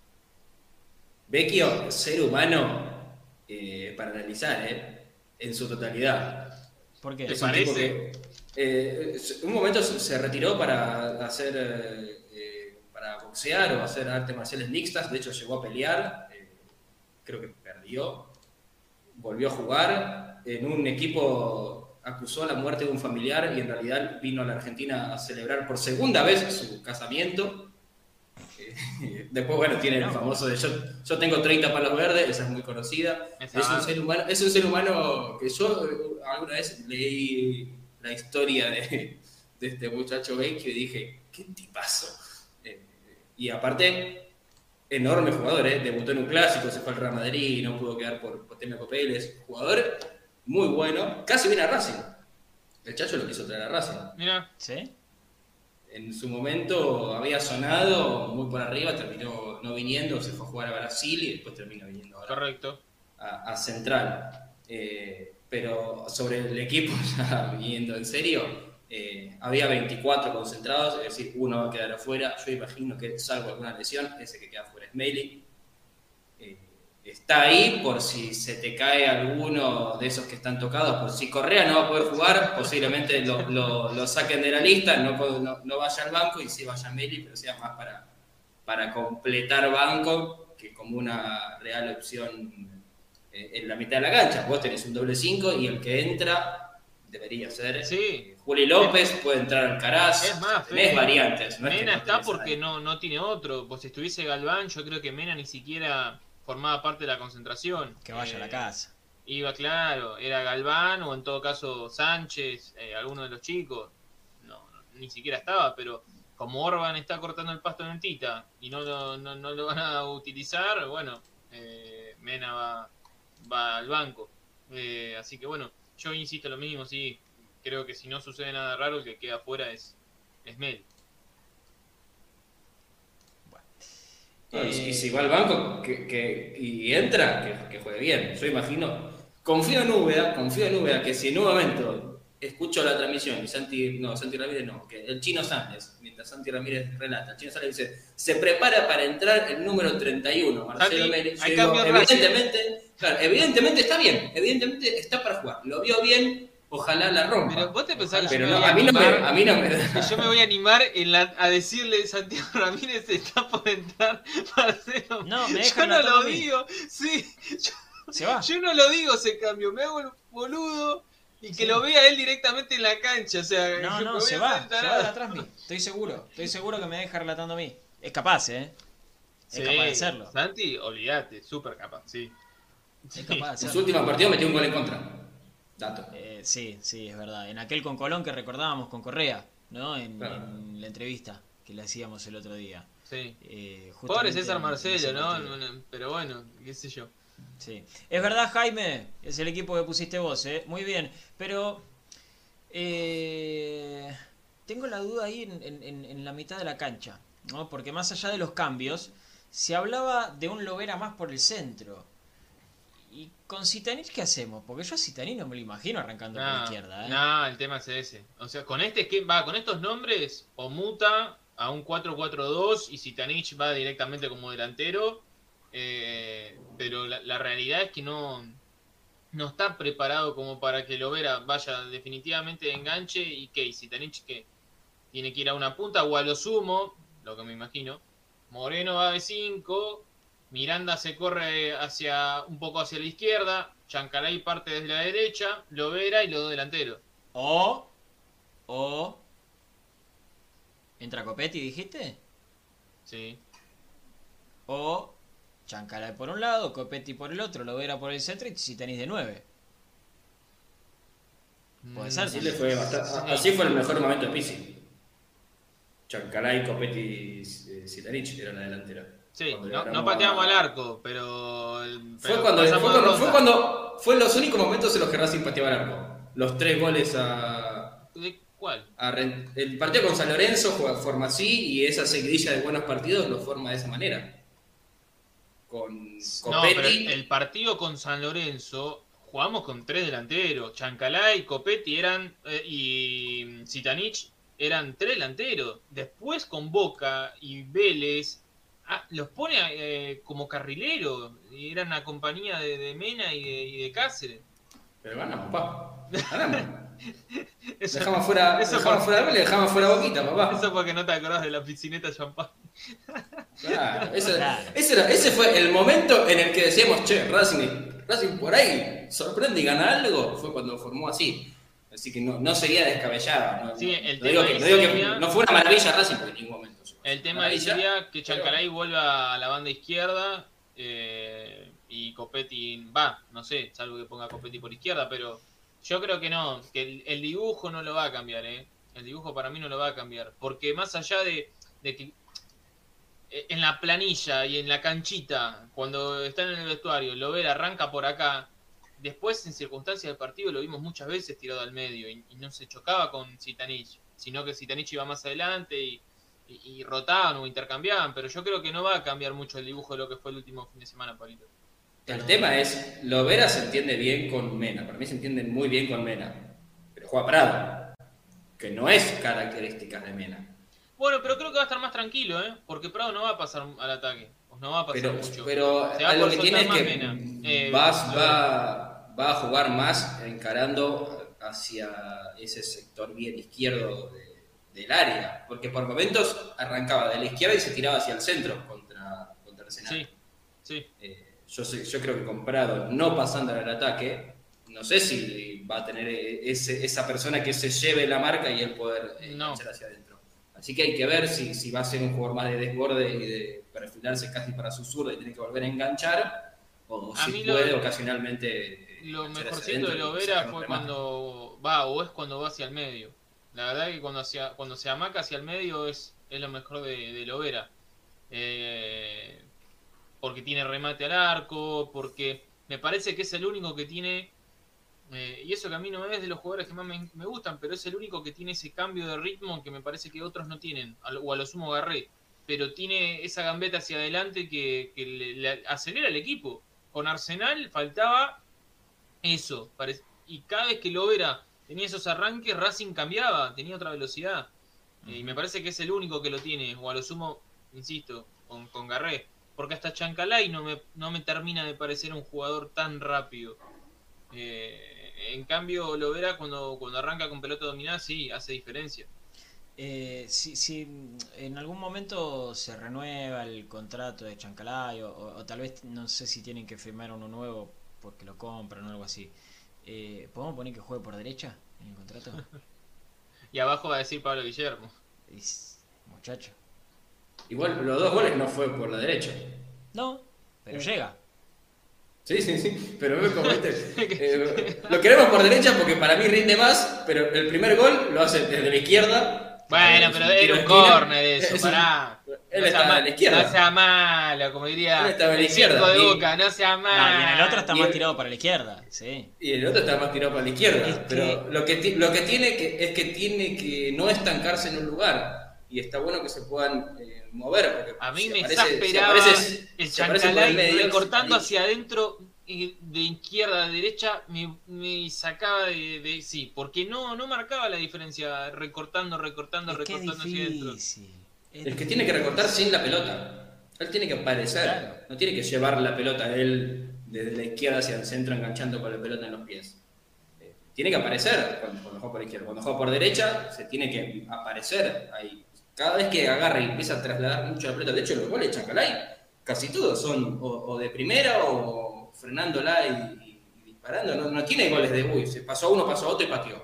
Vecchio, ser humano para analizar, ¿eh? En su totalidad. ¿Por qué? ¿Te parece? un momento se retiró para hacer, para boxear o hacer artes marciales mixtas. De hecho, llegó a pelear. creo que perdió volvió a jugar en un equipo, acusó la muerte de un familiar y en realidad vino a la Argentina a celebrar por segunda vez su casamiento. Eh, después, bueno, tiene el famoso de yo, yo tengo 30 palos verdes, esa es muy conocida. Es un, ser humano, es un ser humano que yo eh, alguna vez leí la historia de, de este muchacho gay que dije, qué tipazo. Eh, y aparte, enorme jugador, ¿eh? debutó en un clásico, se fue al Real Madrid, no pudo quedar por, por tema Copeles. Jugador muy bueno, casi viene a Racing. El Chacho lo quiso traer a Racing. Mira, ¿sí? En su momento había sonado muy por arriba, terminó no viniendo, se fue a jugar a Brasil y después terminó viniendo ahora Correcto. A, Central. Eh, pero sobre el equipo, ya viniendo en serio, eh, había 24 concentrados, es decir, uno va a quedar afuera. Yo imagino que, salvo alguna lesión, ese que queda afuera es Meili. Eh, está ahí por si se te cae alguno de esos que están tocados. Por si Correa no va a poder jugar, posiblemente lo, lo, saquen de la lista, no, no, vaya al banco y sí vaya Meili, pero sea más para, para completar banco que como una real opción eh, en la mitad de la cancha. Vos tenés un doble 5 y el que entra debería ser. Sí Juli López, puede entrar Alcaraz. Es más, tenés variantes. Mena está porque no, no tiene otro. Pues si estuviese Galván, yo creo que Mena ni siquiera formaba parte de la concentración. Que vaya a la eh, casa. Iba claro, era Galván o en todo caso Sánchez, eh, alguno de los chicos. No, ni siquiera estaba, pero como Orban está cortando el pasto en el Tita y no lo, no, lo van a utilizar, bueno, eh, Mena va, va al banco. así que bueno, yo insisto lo mismo, sí, creo que si no sucede nada raro, el que queda afuera es, es Mel. y si va al banco que, y entra, que, juegue bien. Yo imagino, confío en Úbeda, confío en Úbeda que si en un momento escucho la transmisión y Santi, no, Santi Ramírez no, que el chino Sánchez, mientras Santi Ramírez relata, el chino Sánchez dice, se prepara para entrar el número 31, Marcelo Mérez. evidentemente, claro, evidentemente está bien, evidentemente está para jugar, lo vio bien, ojalá la rompa. Pero vos te pensás que a, mí no me, a mí no me da. yo me voy a animar a decirle Santiago Ramírez está por entrar hacer. No, me Yo no lo digo. Sí. Se va. Yo no lo digo ese cambio, me hago el boludo y que Sí. lo vea él directamente en la cancha. O sea, No, no, se va, se va de atrás mío. Estoy seguro, estoy seguro que me deja relatando a mí. Es capaz, ¿eh? Es Sí, capaz de hacerlo. Santi, olvídate, súper capaz, sí. Es capaz de En su último partido metió un gol en contra. Dato. Eh, sí, sí, es verdad. En aquel con Colón que recordábamos con Correa, ¿no? En, Claro. en la entrevista que le hacíamos el otro día. sí. Eh, Pobre César Marcelo, ¿no? partido. No, no, Pero bueno, qué sé yo. Sí. Es verdad, Jaime, es el equipo que pusiste vos, ¿eh? Muy bien, pero eh, tengo la duda ahí en, en- en- en la mitad de la cancha, ¿no? Porque más allá de los cambios, se hablaba de un Lovera más por el centro. ¿Y con Zitanich qué hacemos? Porque yo a Zitanich no me lo imagino arrancando por la izquierda, ¿eh? no, el tema es ese. O sea, con este va, con estos nombres, o muta a un 4-4-2 y Sitanich va directamente como delantero. Eh, pero la, la realidad es que no, no está preparado como para que Lovera vaya definitivamente de enganche y que y Sitanich que tiene que ir a una punta o a lo sumo, lo que me imagino. Moreno va de 5, Miranda se corre hacia un poco hacia la izquierda, Chancalay parte desde la derecha, Lovera y los dos delanteros. O, o, entra Copetti, dijiste, Sí. o Chancalay por un lado, Copetti por el otro, Lovera por el centro y Zitanich de 9. Puede ser, Así, fue bastante- así fue el mejor momento de Pizzi. Chancalay, Copetti y Zitanich era la delantera. Sí, no, pateamos a- al arco, pero... Fue cuando, fue, pasamos de cuando, ronda. fue cuando fue los únicos momentos en los que Racing pateaba el arco. Los tres goles a, ¿De cuál? a Ren- el partido con San Lorenzo juega, forma así y esa seguidilla de buenos partidos lo forma de esa manera. Con No, pero Copetti, el, el partido con San Lorenzo jugamos con tres delanteros. Chancalay, Copetti eran eh, y Zitanich eran tres delanteros. Después con Boca y Vélez ah, los pone eh, como carrileros. Y eran una compañía de, de Mena y de, y de Cáceres. Pero ganamos, papá. Ganamos. Eso, Dejamos fuera, eso dejamos por- fuera a Vélez, dejamos fuera Boquita, papá. eso porque no te acordás de la piscineta champán. Claro, ese, Claro. ese era- ese fue el momento en el que decíamos, che, Racing, Racing por ahí sorprende y gana algo. Fue cuando formó así. Así que no, no sería descabellado. No, Sí, el no digo, tema que, no digo que sería- no fue una maravilla Racing, porque en ningún momento. El tema Maravilla, sería que Chancalay vuelva a la banda izquierda eh, y Copetti va, no sé, salvo que ponga Copetti por izquierda, pero yo creo que no, que el, dibujo no lo va a cambiar, ¿eh? El dibujo para mí no lo va a cambiar, porque más allá de, que eh, en la planilla y en la canchita, cuando están en el vestuario, lo ver arranca por acá, después en circunstancias del partido lo vimos muchas veces tirado al medio y, no se chocaba con Zitanich, sino que Zitanich iba más adelante y rotaban o intercambiaban, pero yo creo que no va a cambiar mucho el dibujo de lo que fue el último fin de semana, Pablito. El tema es, Lovera se entiende bien con Mena. Para mí se entiende muy bien con Mena. Pero juega Prado, que no es características de Mena. Bueno, pero creo que va a estar más tranquilo, ¿eh? Porque Prado no va a pasar al ataque, no va a pasar Pero, mucho. pero Se va a lo por que tiene es que Mena. Eh, vas- va, va a jugar más encarando hacia ese sector bien izquierdo de- del área. Porque por momentos arrancaba de la izquierda y se tiraba hacia el centro contra, contra Arsenal. Sí, sí. Eh, yo, sé- yo creo que comprado no pasando al ataque, no sé si va a tener ese- esa persona que se lleve la marca y él poder eh, No. hacia adentro. Así que hay que ver si, si va a ser un jugador más de desborde y de perfilarse casi para su zurda y tener que volver a enganchar, o A si lo- puede ocasionalmente. eh, Lo mejorcito de Lovera fue cuando va o es cuando va hacia el medio. La verdad que cuando, hacia, cuando se amaca hacia el medio es, es lo mejor de, de Lovera. Eh, porque tiene remate al arco, porque me parece que es el único que tiene, eh, y eso que a mí no es de los jugadores que más me, me gustan, pero es el único que tiene ese cambio de ritmo que me parece que otros no tienen, o a lo sumo Garré, pero tiene esa gambeta hacia adelante que, que le, le acelera al equipo. Con Arsenal faltaba eso, y cada vez que Lovera tenía esos arranques, Racing cambiaba, tenía otra velocidad. Eh, Y me parece que es el único que lo tiene, o a lo sumo, insisto, con, con Garré. Porque hasta Chancalay no me, no me termina de parecer un jugador tan rápido. Eh, en cambio, Lovera cuando, cuando arranca con pelota dominada, sí, hace diferencia. Eh, si, si en algún momento se renueva el contrato de Chancalay o, o- o tal vez no sé si tienen que firmar uno nuevo porque lo compran o algo así. Eh, ¿Podemos poner que juegue por derecha en el contrato? Y abajo va a decir Pablo Guillermo. Muchacho. Igual los dos goles no fue por la derecha. No, pero llega. Sí, sí, sí, pero ve como este. eh, lo queremos por derecha porque para mí rinde más, pero el primer gol lo hace desde la izquierda. Bueno, pero era de un córner eso, Es un- pará. Él no estaba a la izquierda. no sea malo, como diría Él estaba a la el izquierda, de y- boca, no sea No, malo. y en el otro está Y más el- tirado para la izquierda, sí. Y el otro está más tirado para la izquierda. Es que- Pero lo que, ti- lo que tiene que, es que tiene que no estancarse en un lugar. Y está bueno que se puedan eh, mover. Porque A mí me aparece- si exasperaba si aparece el Chancalay medio, recortando hacia adentro y de izquierda a derecha me, me sacaba de, de- sí, porque no, no marcaba la diferencia recortando, recortando, Es que es recortando hacia adentro. El que tiene que recortar sin la pelota. Él tiene que aparecer. Claro. No tiene que llevar la pelota él desde la izquierda hacia el centro enganchando con la pelota en los pies. Eh, Tiene que aparecer cuando, cuando juega por izquierda. Cuando juega por derecha, se tiene que aparecer ahí. Cada vez que agarra y empieza a trasladar mucho la pelota, de hecho los goles de Chancalay, casi todos son o, o de primera o frenándola y, y- y disparando. No, no tiene goles de uy, se pasó uno, pasó otro y pateó.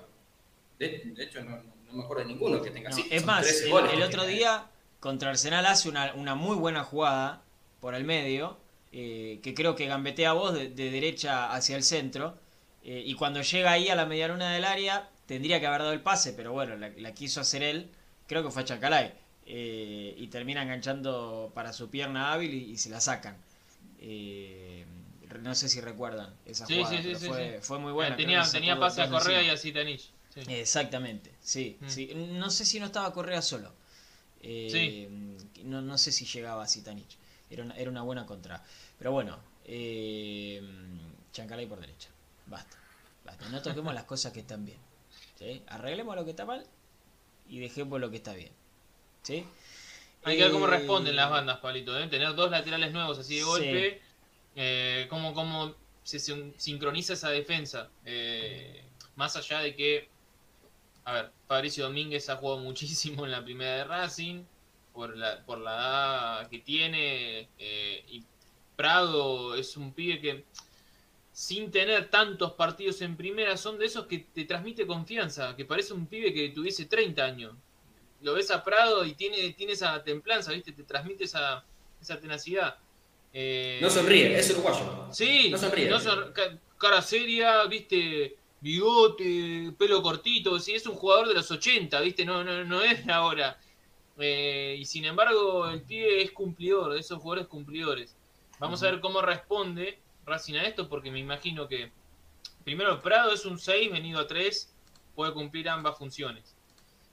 De, de hecho, no, no- me acuerdo de ninguno que tenga No, así. es Son más, 13 el, goles el que otro tiene. día contra Arsenal hace una, una muy buena jugada por el medio, eh, que creo que gambetea a vos de, de derecha hacia el centro, eh, y cuando llega ahí a la media luna del área, tendría que haber dado el pase, pero bueno, la, la quiso hacer él, creo que fue a Chancalay, eh, y termina enganchando para su pierna hábil y, y se la sacan. Eh, no sé si recuerdan esa Sí, jugada, sí, sí, pero sí, fue, muy buena. Eh, tenía tenía pase a Correa y a Zitanich. Sí. Exactamente, sí, Mm. sí. No sé si no estaba Correa solo. Eh, no, no sé si llegaba a Zitanich. Era una, era una buena contra. Pero bueno, eh, Chancalay por derecha. Basta. Basta. No toquemos las cosas que están bien. ¿sí? Arreglemos lo que está mal y dejemos lo que está bien. ¿sí? Hay que ver cómo Eh, responden las bandas, Palito. Deben tener dos laterales nuevos así de Sí. golpe. Eh, cómo, cómo se sin- sincroniza esa defensa. Eh, más allá de que, a ver, Fabricio Domínguez ha jugado muchísimo en la primera de Racing. Por la, por la edad que tiene. eh, y Prado es un pibe que, sin tener tantos partidos en primera, son de esos que te transmite confianza. Que parece un pibe que tuviese 30 años lo ves a Prado y tiene, tiene esa templanza, ¿viste? Te transmite esa, esa tenacidad. Eh, No sonríe, es uruguayo. Sí, no sonríe. son- ca- cara seria, ¿viste? Bigote, pelo cortito, sí, es un jugador de los 80, ¿viste? No, no, no es ahora. Eh, y sin embargo, el pibe es cumplidor, de esos jugadores cumplidores. Vamos a ver cómo responde Racing a esto, porque me imagino que primero Prado es un 6 venido a 3, puede cumplir ambas funciones.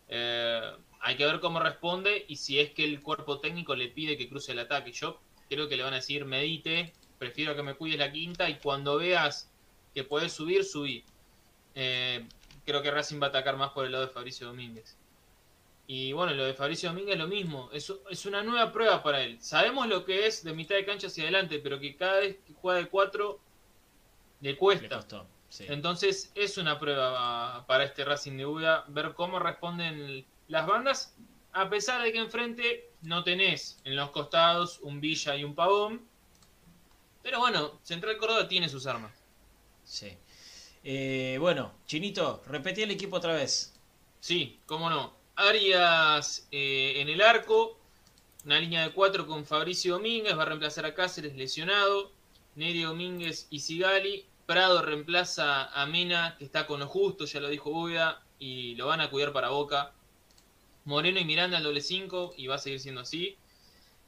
Eh, hay que ver cómo responde y si es que el cuerpo técnico le pide que cruce el ataque. Yo creo que le van a decir, medite, prefiero que me cuides la quinta y cuando veas que puedes subir, subí. Eh, creo que Racing va a atacar más por el lado de Fabricio Domínguez. Y bueno, lo de Fabricio Domínguez es lo mismo, es, es una nueva prueba para él. Sabemos lo que es de mitad de cancha hacia adelante, pero que cada vez que juega de 4 le Le cuesta. costó. sí. Entonces es una prueba para este Racing de Buda ver cómo responden las bandas, a pesar de que enfrente no tenés en los costados un Villa y un Pavón. Pero bueno, Central Córdoba tiene sus armas. Sí. Eh, bueno, Chinito, repetí el equipo otra vez. Sí, cómo no. Arias eh, en el arco, una línea de cuatro con Fabricio Domínguez, va a reemplazar a Cáceres lesionado, Neri Domínguez y Sigali. Prado reemplaza a Mena, que está con lo justo, ya lo dijo Buda, y lo van a cuidar para Boca. Moreno y Miranda al doble 5, y va a seguir siendo así.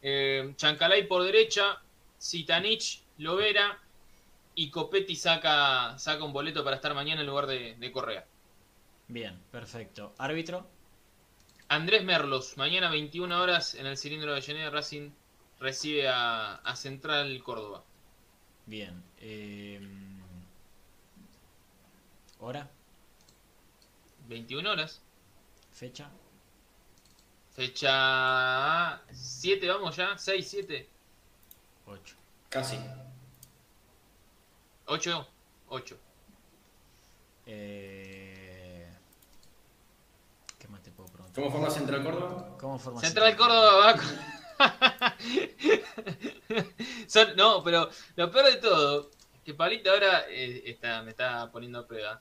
Eh, Chancalay por derecha, Zitanich, Lovera, y Copetti saca, un boleto para estar mañana en lugar de Correa. Bien, perfecto. Árbitro. Andrés Merlos, mañana 21 horas en el cilindro de Avellaneda Racing recibe a, a Central Córdoba. Bien. eh, ¿Hora? 21 horas. ¿Fecha? Fecha 7, vamos ya. 6, 7, 8. Casi. 8, 8. Eh, ¿Qué más te puedo preguntar? ¿Cómo forma Central Córdoba? ¿Cómo forma Central Córdoba va con- Son- no, pero lo peor de todo que Pablito ahora eh, está, me está poniendo a prueba.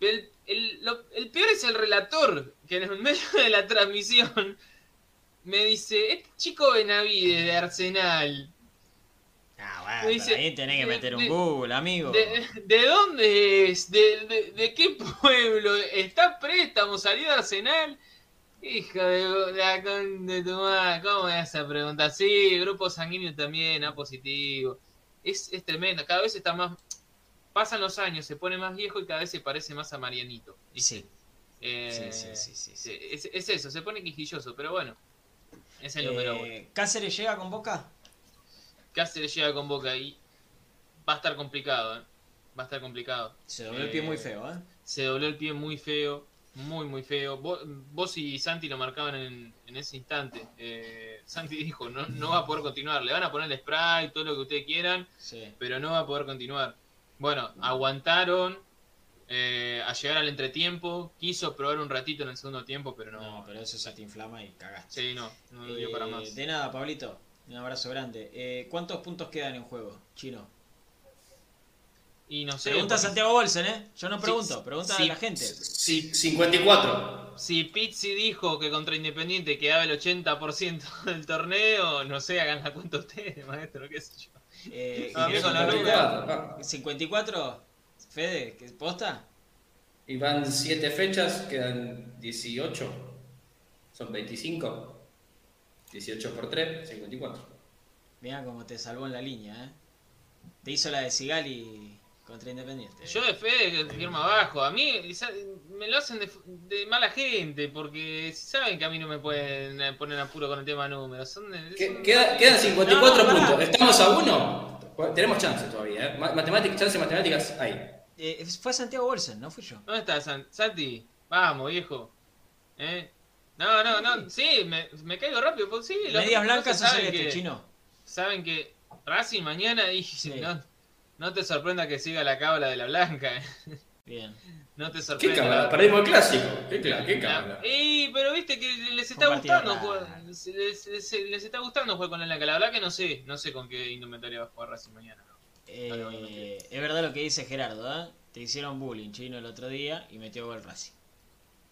El, el, lo- el peor es el relator, que en el medio de la transmisión me dice, este chico Benavides de Arsenal, Ah, bueno, Me dice, pero ahí tenés que de- meter un Google, amigo. ¿de, de dónde es? ¿De, de, de qué pueblo? ¿Está a préstamo? ¿Salió de Arsenal? Hijo de, la con- de tu madre, ¿cómo me vas a preguntar? Sí, grupo sanguíneo también, A positivo. Es, es tremendo, cada vez está más... Pasan los años, se pone más viejo y cada vez se parece más a Marianito. Sí, Eh, Sí, sí, sí, sí, sí. sí, Es, es eso, se pone quijilloso, pero bueno. Es el número uno. Eh, ¿Cáceres llega con Boca? Cáceres llega con Boca y va a estar complicado, ¿eh? Va a estar complicado. Se dobló el pie Eh, muy feo, ¿eh? Se dobló el pie muy feo, muy, muy feo. Vos, vos y Santi lo marcaban en, en ese instante. Eh, Santi dijo, no, no va a poder continuar. Le van a poner el spray, todo lo que ustedes quieran, Sí. pero no va a poder continuar. Bueno, aguantaron eh, a llegar al entretiempo. Quiso probar un ratito en el segundo tiempo, pero no. No, pero eso se te inflama y cagaste. Sí, no, no dio Eh, para más. De nada, Pablito. Un abrazo grande. Eh, ¿Cuántos puntos quedan en juego, Chino? Y no sé. Pregunta porque- Santiago Bolsen, ¿eh? Yo no pregunto, pregunta a la gente. Sí, 54. Si Pizzi dijo que contra Independiente quedaba el 80% del torneo, no sé, hagan la cuenta ustedes, maestro, qué sé yo. Eh, Ah, ¿querés con la contar nube. una? 54, Fede, ¿qué- ¿posta? Y van 7 fechas, quedan 18. Son 25. 18 por 3, 54. Mirá cómo te salvó en la línea, ¿eh? Te hizo la de Sigali contra Independiente. Yo de Fede que firma abajo, a mí me lo hacen de, de mala gente, porque saben que a mí no me pueden eh, poner apuro con el tema números. Son de- Que- son- queda- quedan 54 No, puntos. ¿Estamos a uno? Tenemos chance todavía, ¿eh? Ma- Matemáticas, chance de matemáticas hay. Eh, fue Santiago Bolsen, no fui yo. ¿Dónde está San- Santi? Vamos, viejo. ¿Eh? No, no, no, sí, me, me caigo rápido, pues sí. Medias blancas saben que- chino. saben que Racing mañana y Sí. no, no te sorprenda que siga la cábala de la blanca. eh. Bien. No te ¿Qué sorprenda. cámara? Perdimos el clásico. ¿Qué, qué cámara? Y, pero viste que les está gustando jugar, les, les- les- les está gustando jugar con la blanca. La verdad que no sé, no sé con qué indumentaria va a jugar Racing mañana. ¿no? Eh, es verdad lo que dice Gerardo, ¿eh? Te hicieron bullying, chino, el otro día y metió gol Racing.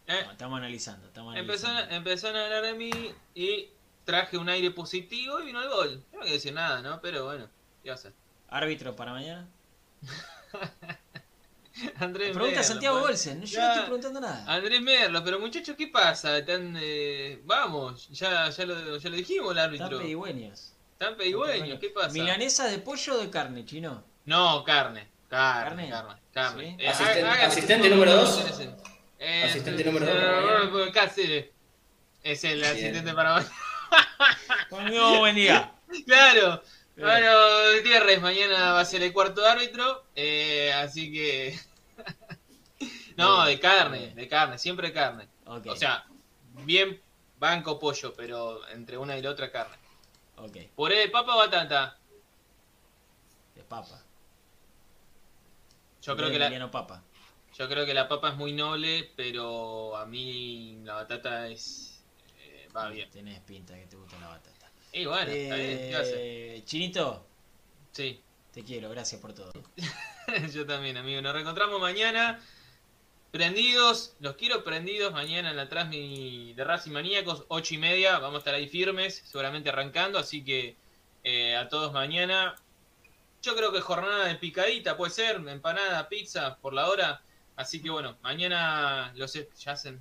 Eh, No, estamos analizando, estamos empezó, analizando. empezaron a hablar de mí y traje un aire positivo y vino el gol. No voy a decir nada, ¿no? Pero bueno, ¿qué va a hacer? ¿Árbitro para mañana? Andrés Pregunta a Merlo, Santiago pues. Bolsen, yo Ya. no estoy preguntando nada. Andrés Merlo, pero muchachos, ¿qué pasa? Están, eh, vamos, ya, ya, lo, ya lo dijimos el árbitro. Están pedigüeños. Están pedigüeños, ¿qué pasa? ¿Milanesa de pollo o de carne, chino? No, carne. Carne, ¿Carne? carne, carne. Sí. Eh, Asisten- hagan- asistente número dos. Eh, Asistente número dos eh, para mañana. bueno, Cáceres. Es el Bien. asistente para mañana. Conmigo, buen día. Claro. Bien. Bueno, Gutiérrez mañana va a ser el cuarto árbitro. eh, así que. no, de carne, de carne, siempre carne. O sea, bien banco pollo, pero entre una y la otra carne. ok, ¿Puré de papa o batata? de papa. Yo creo que la, Papa. Yo creo que la papa es muy noble, pero a mí la batata es. eh, va bien. Tenés pinta que te gusta la batata. Y bueno, está bien, ¿qué va a hacer? Eh, Chinito, Sí, te quiero, gracias por todo. yo también, amigo. Nos reencontramos mañana. Prendidos, los quiero prendidos mañana en la Transmi de Racing Maníacos, 8 y media. Vamos a estar ahí firmes, seguramente arrancando. Así que eh, a todos mañana. Yo creo que jornada de picadita puede ser, empanada, pizza por la hora. Así que bueno, mañana los ya hacen.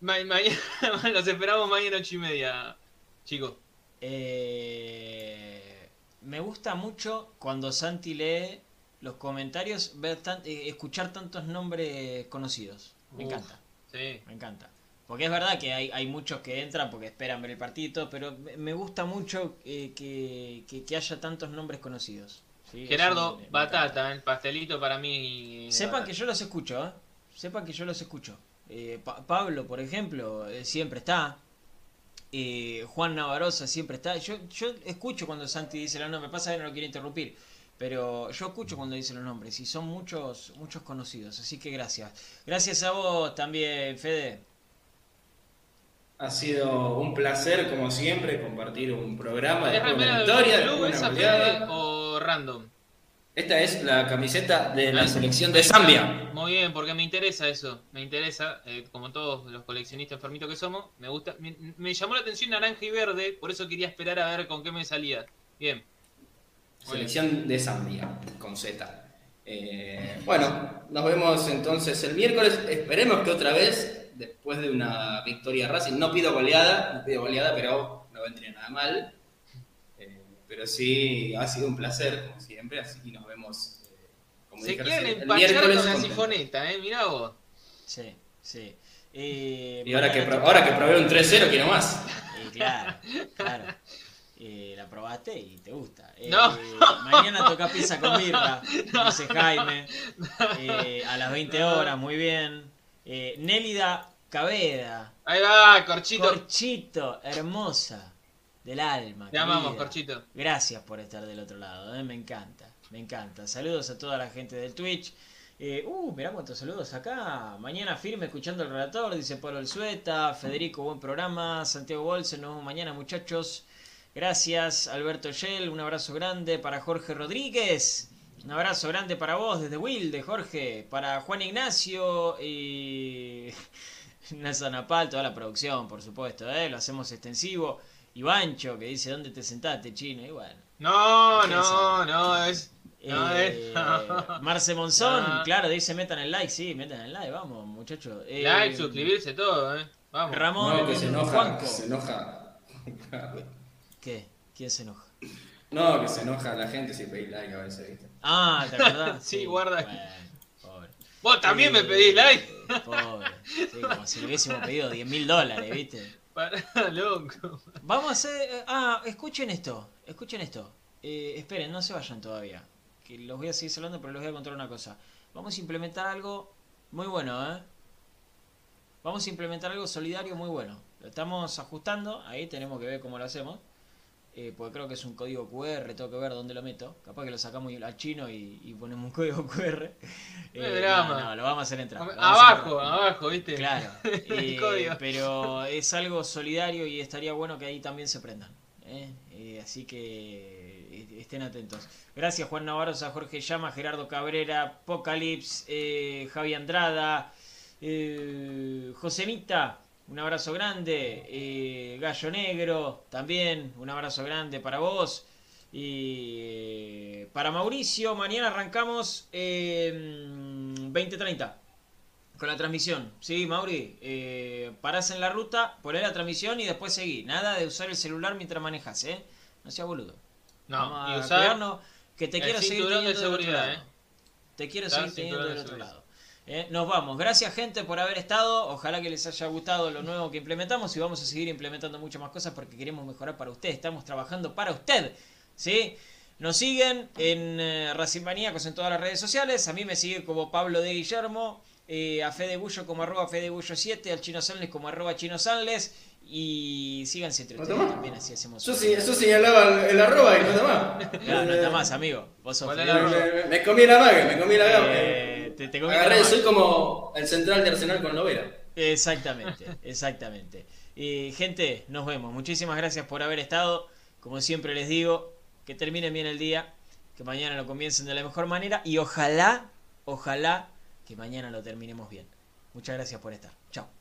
Ma- mañana los esperamos mañana 8 y media, chicos. Eh, me gusta mucho cuando Santi lee los comentarios, ver tan- eh, escuchar tantos nombres conocidos. Me Uf. encanta, Sí. me encanta. Porque es verdad que hay, hay muchos que entran porque esperan ver el partido, pero me- gusta mucho eh, que, que- que haya tantos nombres conocidos. Gerardo, me- me batata, el pastelito para mí. Sepan que yo los escucho, ¿eh? Sepan que yo los escucho. Eh, Pa- Pablo, por ejemplo, siempre está. Eh, Juan Navarroza siempre está. Yo, yo escucho cuando Santi dice los nombres. Pasa que no lo quiero interrumpir. Pero yo escucho cuando dice los nombres. Y son muchos, muchos conocidos. Así que gracias. Gracias a vos también, Fede. Ha sido un placer, como siempre, compartir un programa ¿Es de remera una del victoria, club después de esa Fede, o random? Esta es la camiseta de la selección de Zambia. Muy bien, porque me interesa eso. Me interesa, eh, como todos los coleccionistas enfermitos que somos, me gusta. Me, me llamó la atención naranja y verde, por eso quería esperar a ver con qué me salía. Bien. Muy bien. Selección de Zambia, con Z. Eh, bueno, nos vemos entonces el miércoles. Esperemos que otra vez, después de una victoria Racing, no pido goleada, no pido goleada, pero no vendría nada mal. Pero sí, ha sido un placer, como siempre, así y nos vemos. eh, como Se quieren empachar miércoles con la contento. sifoneta, ¿eh? Mirá vos. Sí, sí. Eh, Y ahora que, pro- ahora que probé un 3-0, quiero más. Eh, claro, claro. Eh, la probaste y te gusta. Eh, No. Mañana toca pizza con birra, dice Jaime. Eh, a las 20 horas, muy bien. Eh, Nélida Cabeda, Ahí va, Corchito. Corchito, hermosa del alma. Te amamos. Corchito. Gracias por estar del otro lado, eh, me encanta, me encanta. Saludos a toda la gente del Twitch. Eh, uh, mirá cuántos saludos acá. Mañana firme escuchando el relator, dice Pablo El Sueta. Federico, buen programa. Santiago Bolsen, nos vemos mañana, muchachos. Gracias, Alberto Yel. Un abrazo grande para Jorge Rodríguez. Un abrazo grande para vos desde Wilde, Jorge. Para Juan Ignacio y. Nelson Napal, toda la producción, por supuesto, ¿eh? lo hacemos extensivo. Ivancho, que dice, ¿dónde te sentaste, chino? Y bueno. No, ¿Quién no, no, es. No, Eh, es. Marce Monzón, claro, dice metan el like, sí, metan el like, vamos, muchachos. Eh, Like, suscribirse, todo, ¿eh? Vamos. Ramón No, que se enoja, Juanco. que se enoja. ¿Qué? ¿Quién se enoja? No, que se enoja la gente si pedís like a veces, ¿viste? Ah, ¿te acordás? Sí, guarda. Bueno, pobre. Vos también me pedís like. Pobre. Sí, como si le hubiésemos pedido 10 mil dólares, ¿viste? Vamos a hacer. eh, Ah, escuchen esto. Escuchen esto. Eh, esperen, no se vayan todavía. Que los voy a seguir hablando, pero les voy a contar una cosa. Vamos a implementar algo muy bueno, ¿eh? Vamos a implementar algo solidario muy bueno. Lo estamos ajustando. Ahí tenemos que ver cómo lo hacemos. Eh, porque creo que es un código QR. Tengo que ver dónde lo meto. Capaz que lo sacamos al chino y, y ponemos un código QR. No drama. no, no, lo vamos a hacer entrar. Abajo, entrar. abajo, ¿viste? Claro, El eh, código. pero es algo solidario y estaría bueno que ahí también se prendan. ¿eh? Eh, así que eh, estén atentos. Gracias Juan Navarro, a Jorge Llama, Gerardo Cabrera, Apocalypse, eh, Javi Andrada, eh, Josemita, un abrazo grande, eh, Gallo Negro, también un abrazo grande para vos. Y eh, para Mauricio, mañana arrancamos eh, 2030 con la transmisión. Sí, Mauri, eh, parás en la ruta, poné la transmisión y después seguí. Nada de usar el celular mientras manejas, ¿eh? No seas boludo. No, Vamos y usar que te quiero seguir cinturón de teniendo del otro seguridad, lado. ¿eh? Te quiero seguir teniendo del de otro seguridad. lado. Eh, nos vamos. Gracias, gente, por haber estado. Ojalá que les haya gustado lo nuevo que implementamos y vamos a seguir implementando muchas más cosas porque queremos mejorar para usted. Estamos trabajando para usted. ¿Sí? Nos siguen en eh, Racing Maníacos en todas las redes sociales. A mí me sigue como Pablo de Guillermo. eh, a Fede Bullo como arroba Fede Bullo 7. Al Chino Sanles como arroba Chino Sanles. Y síganse entre ¿No ustedes también. Así hacemos. Yo, yo señalaba el, el arroba y no está más. No está más, amigo. Vos sos. Me, me comí la maga, me comí la gama. Te, Agarré, soy como el central de Arsenal con Lovera. Exactamente, exactamente. Y gente, nos vemos. Muchísimas gracias por haber estado. Como siempre les digo, que terminen bien el día, que mañana lo comiencen de la mejor manera y ojalá, ojalá que mañana lo terminemos bien. Muchas gracias por estar. Chao.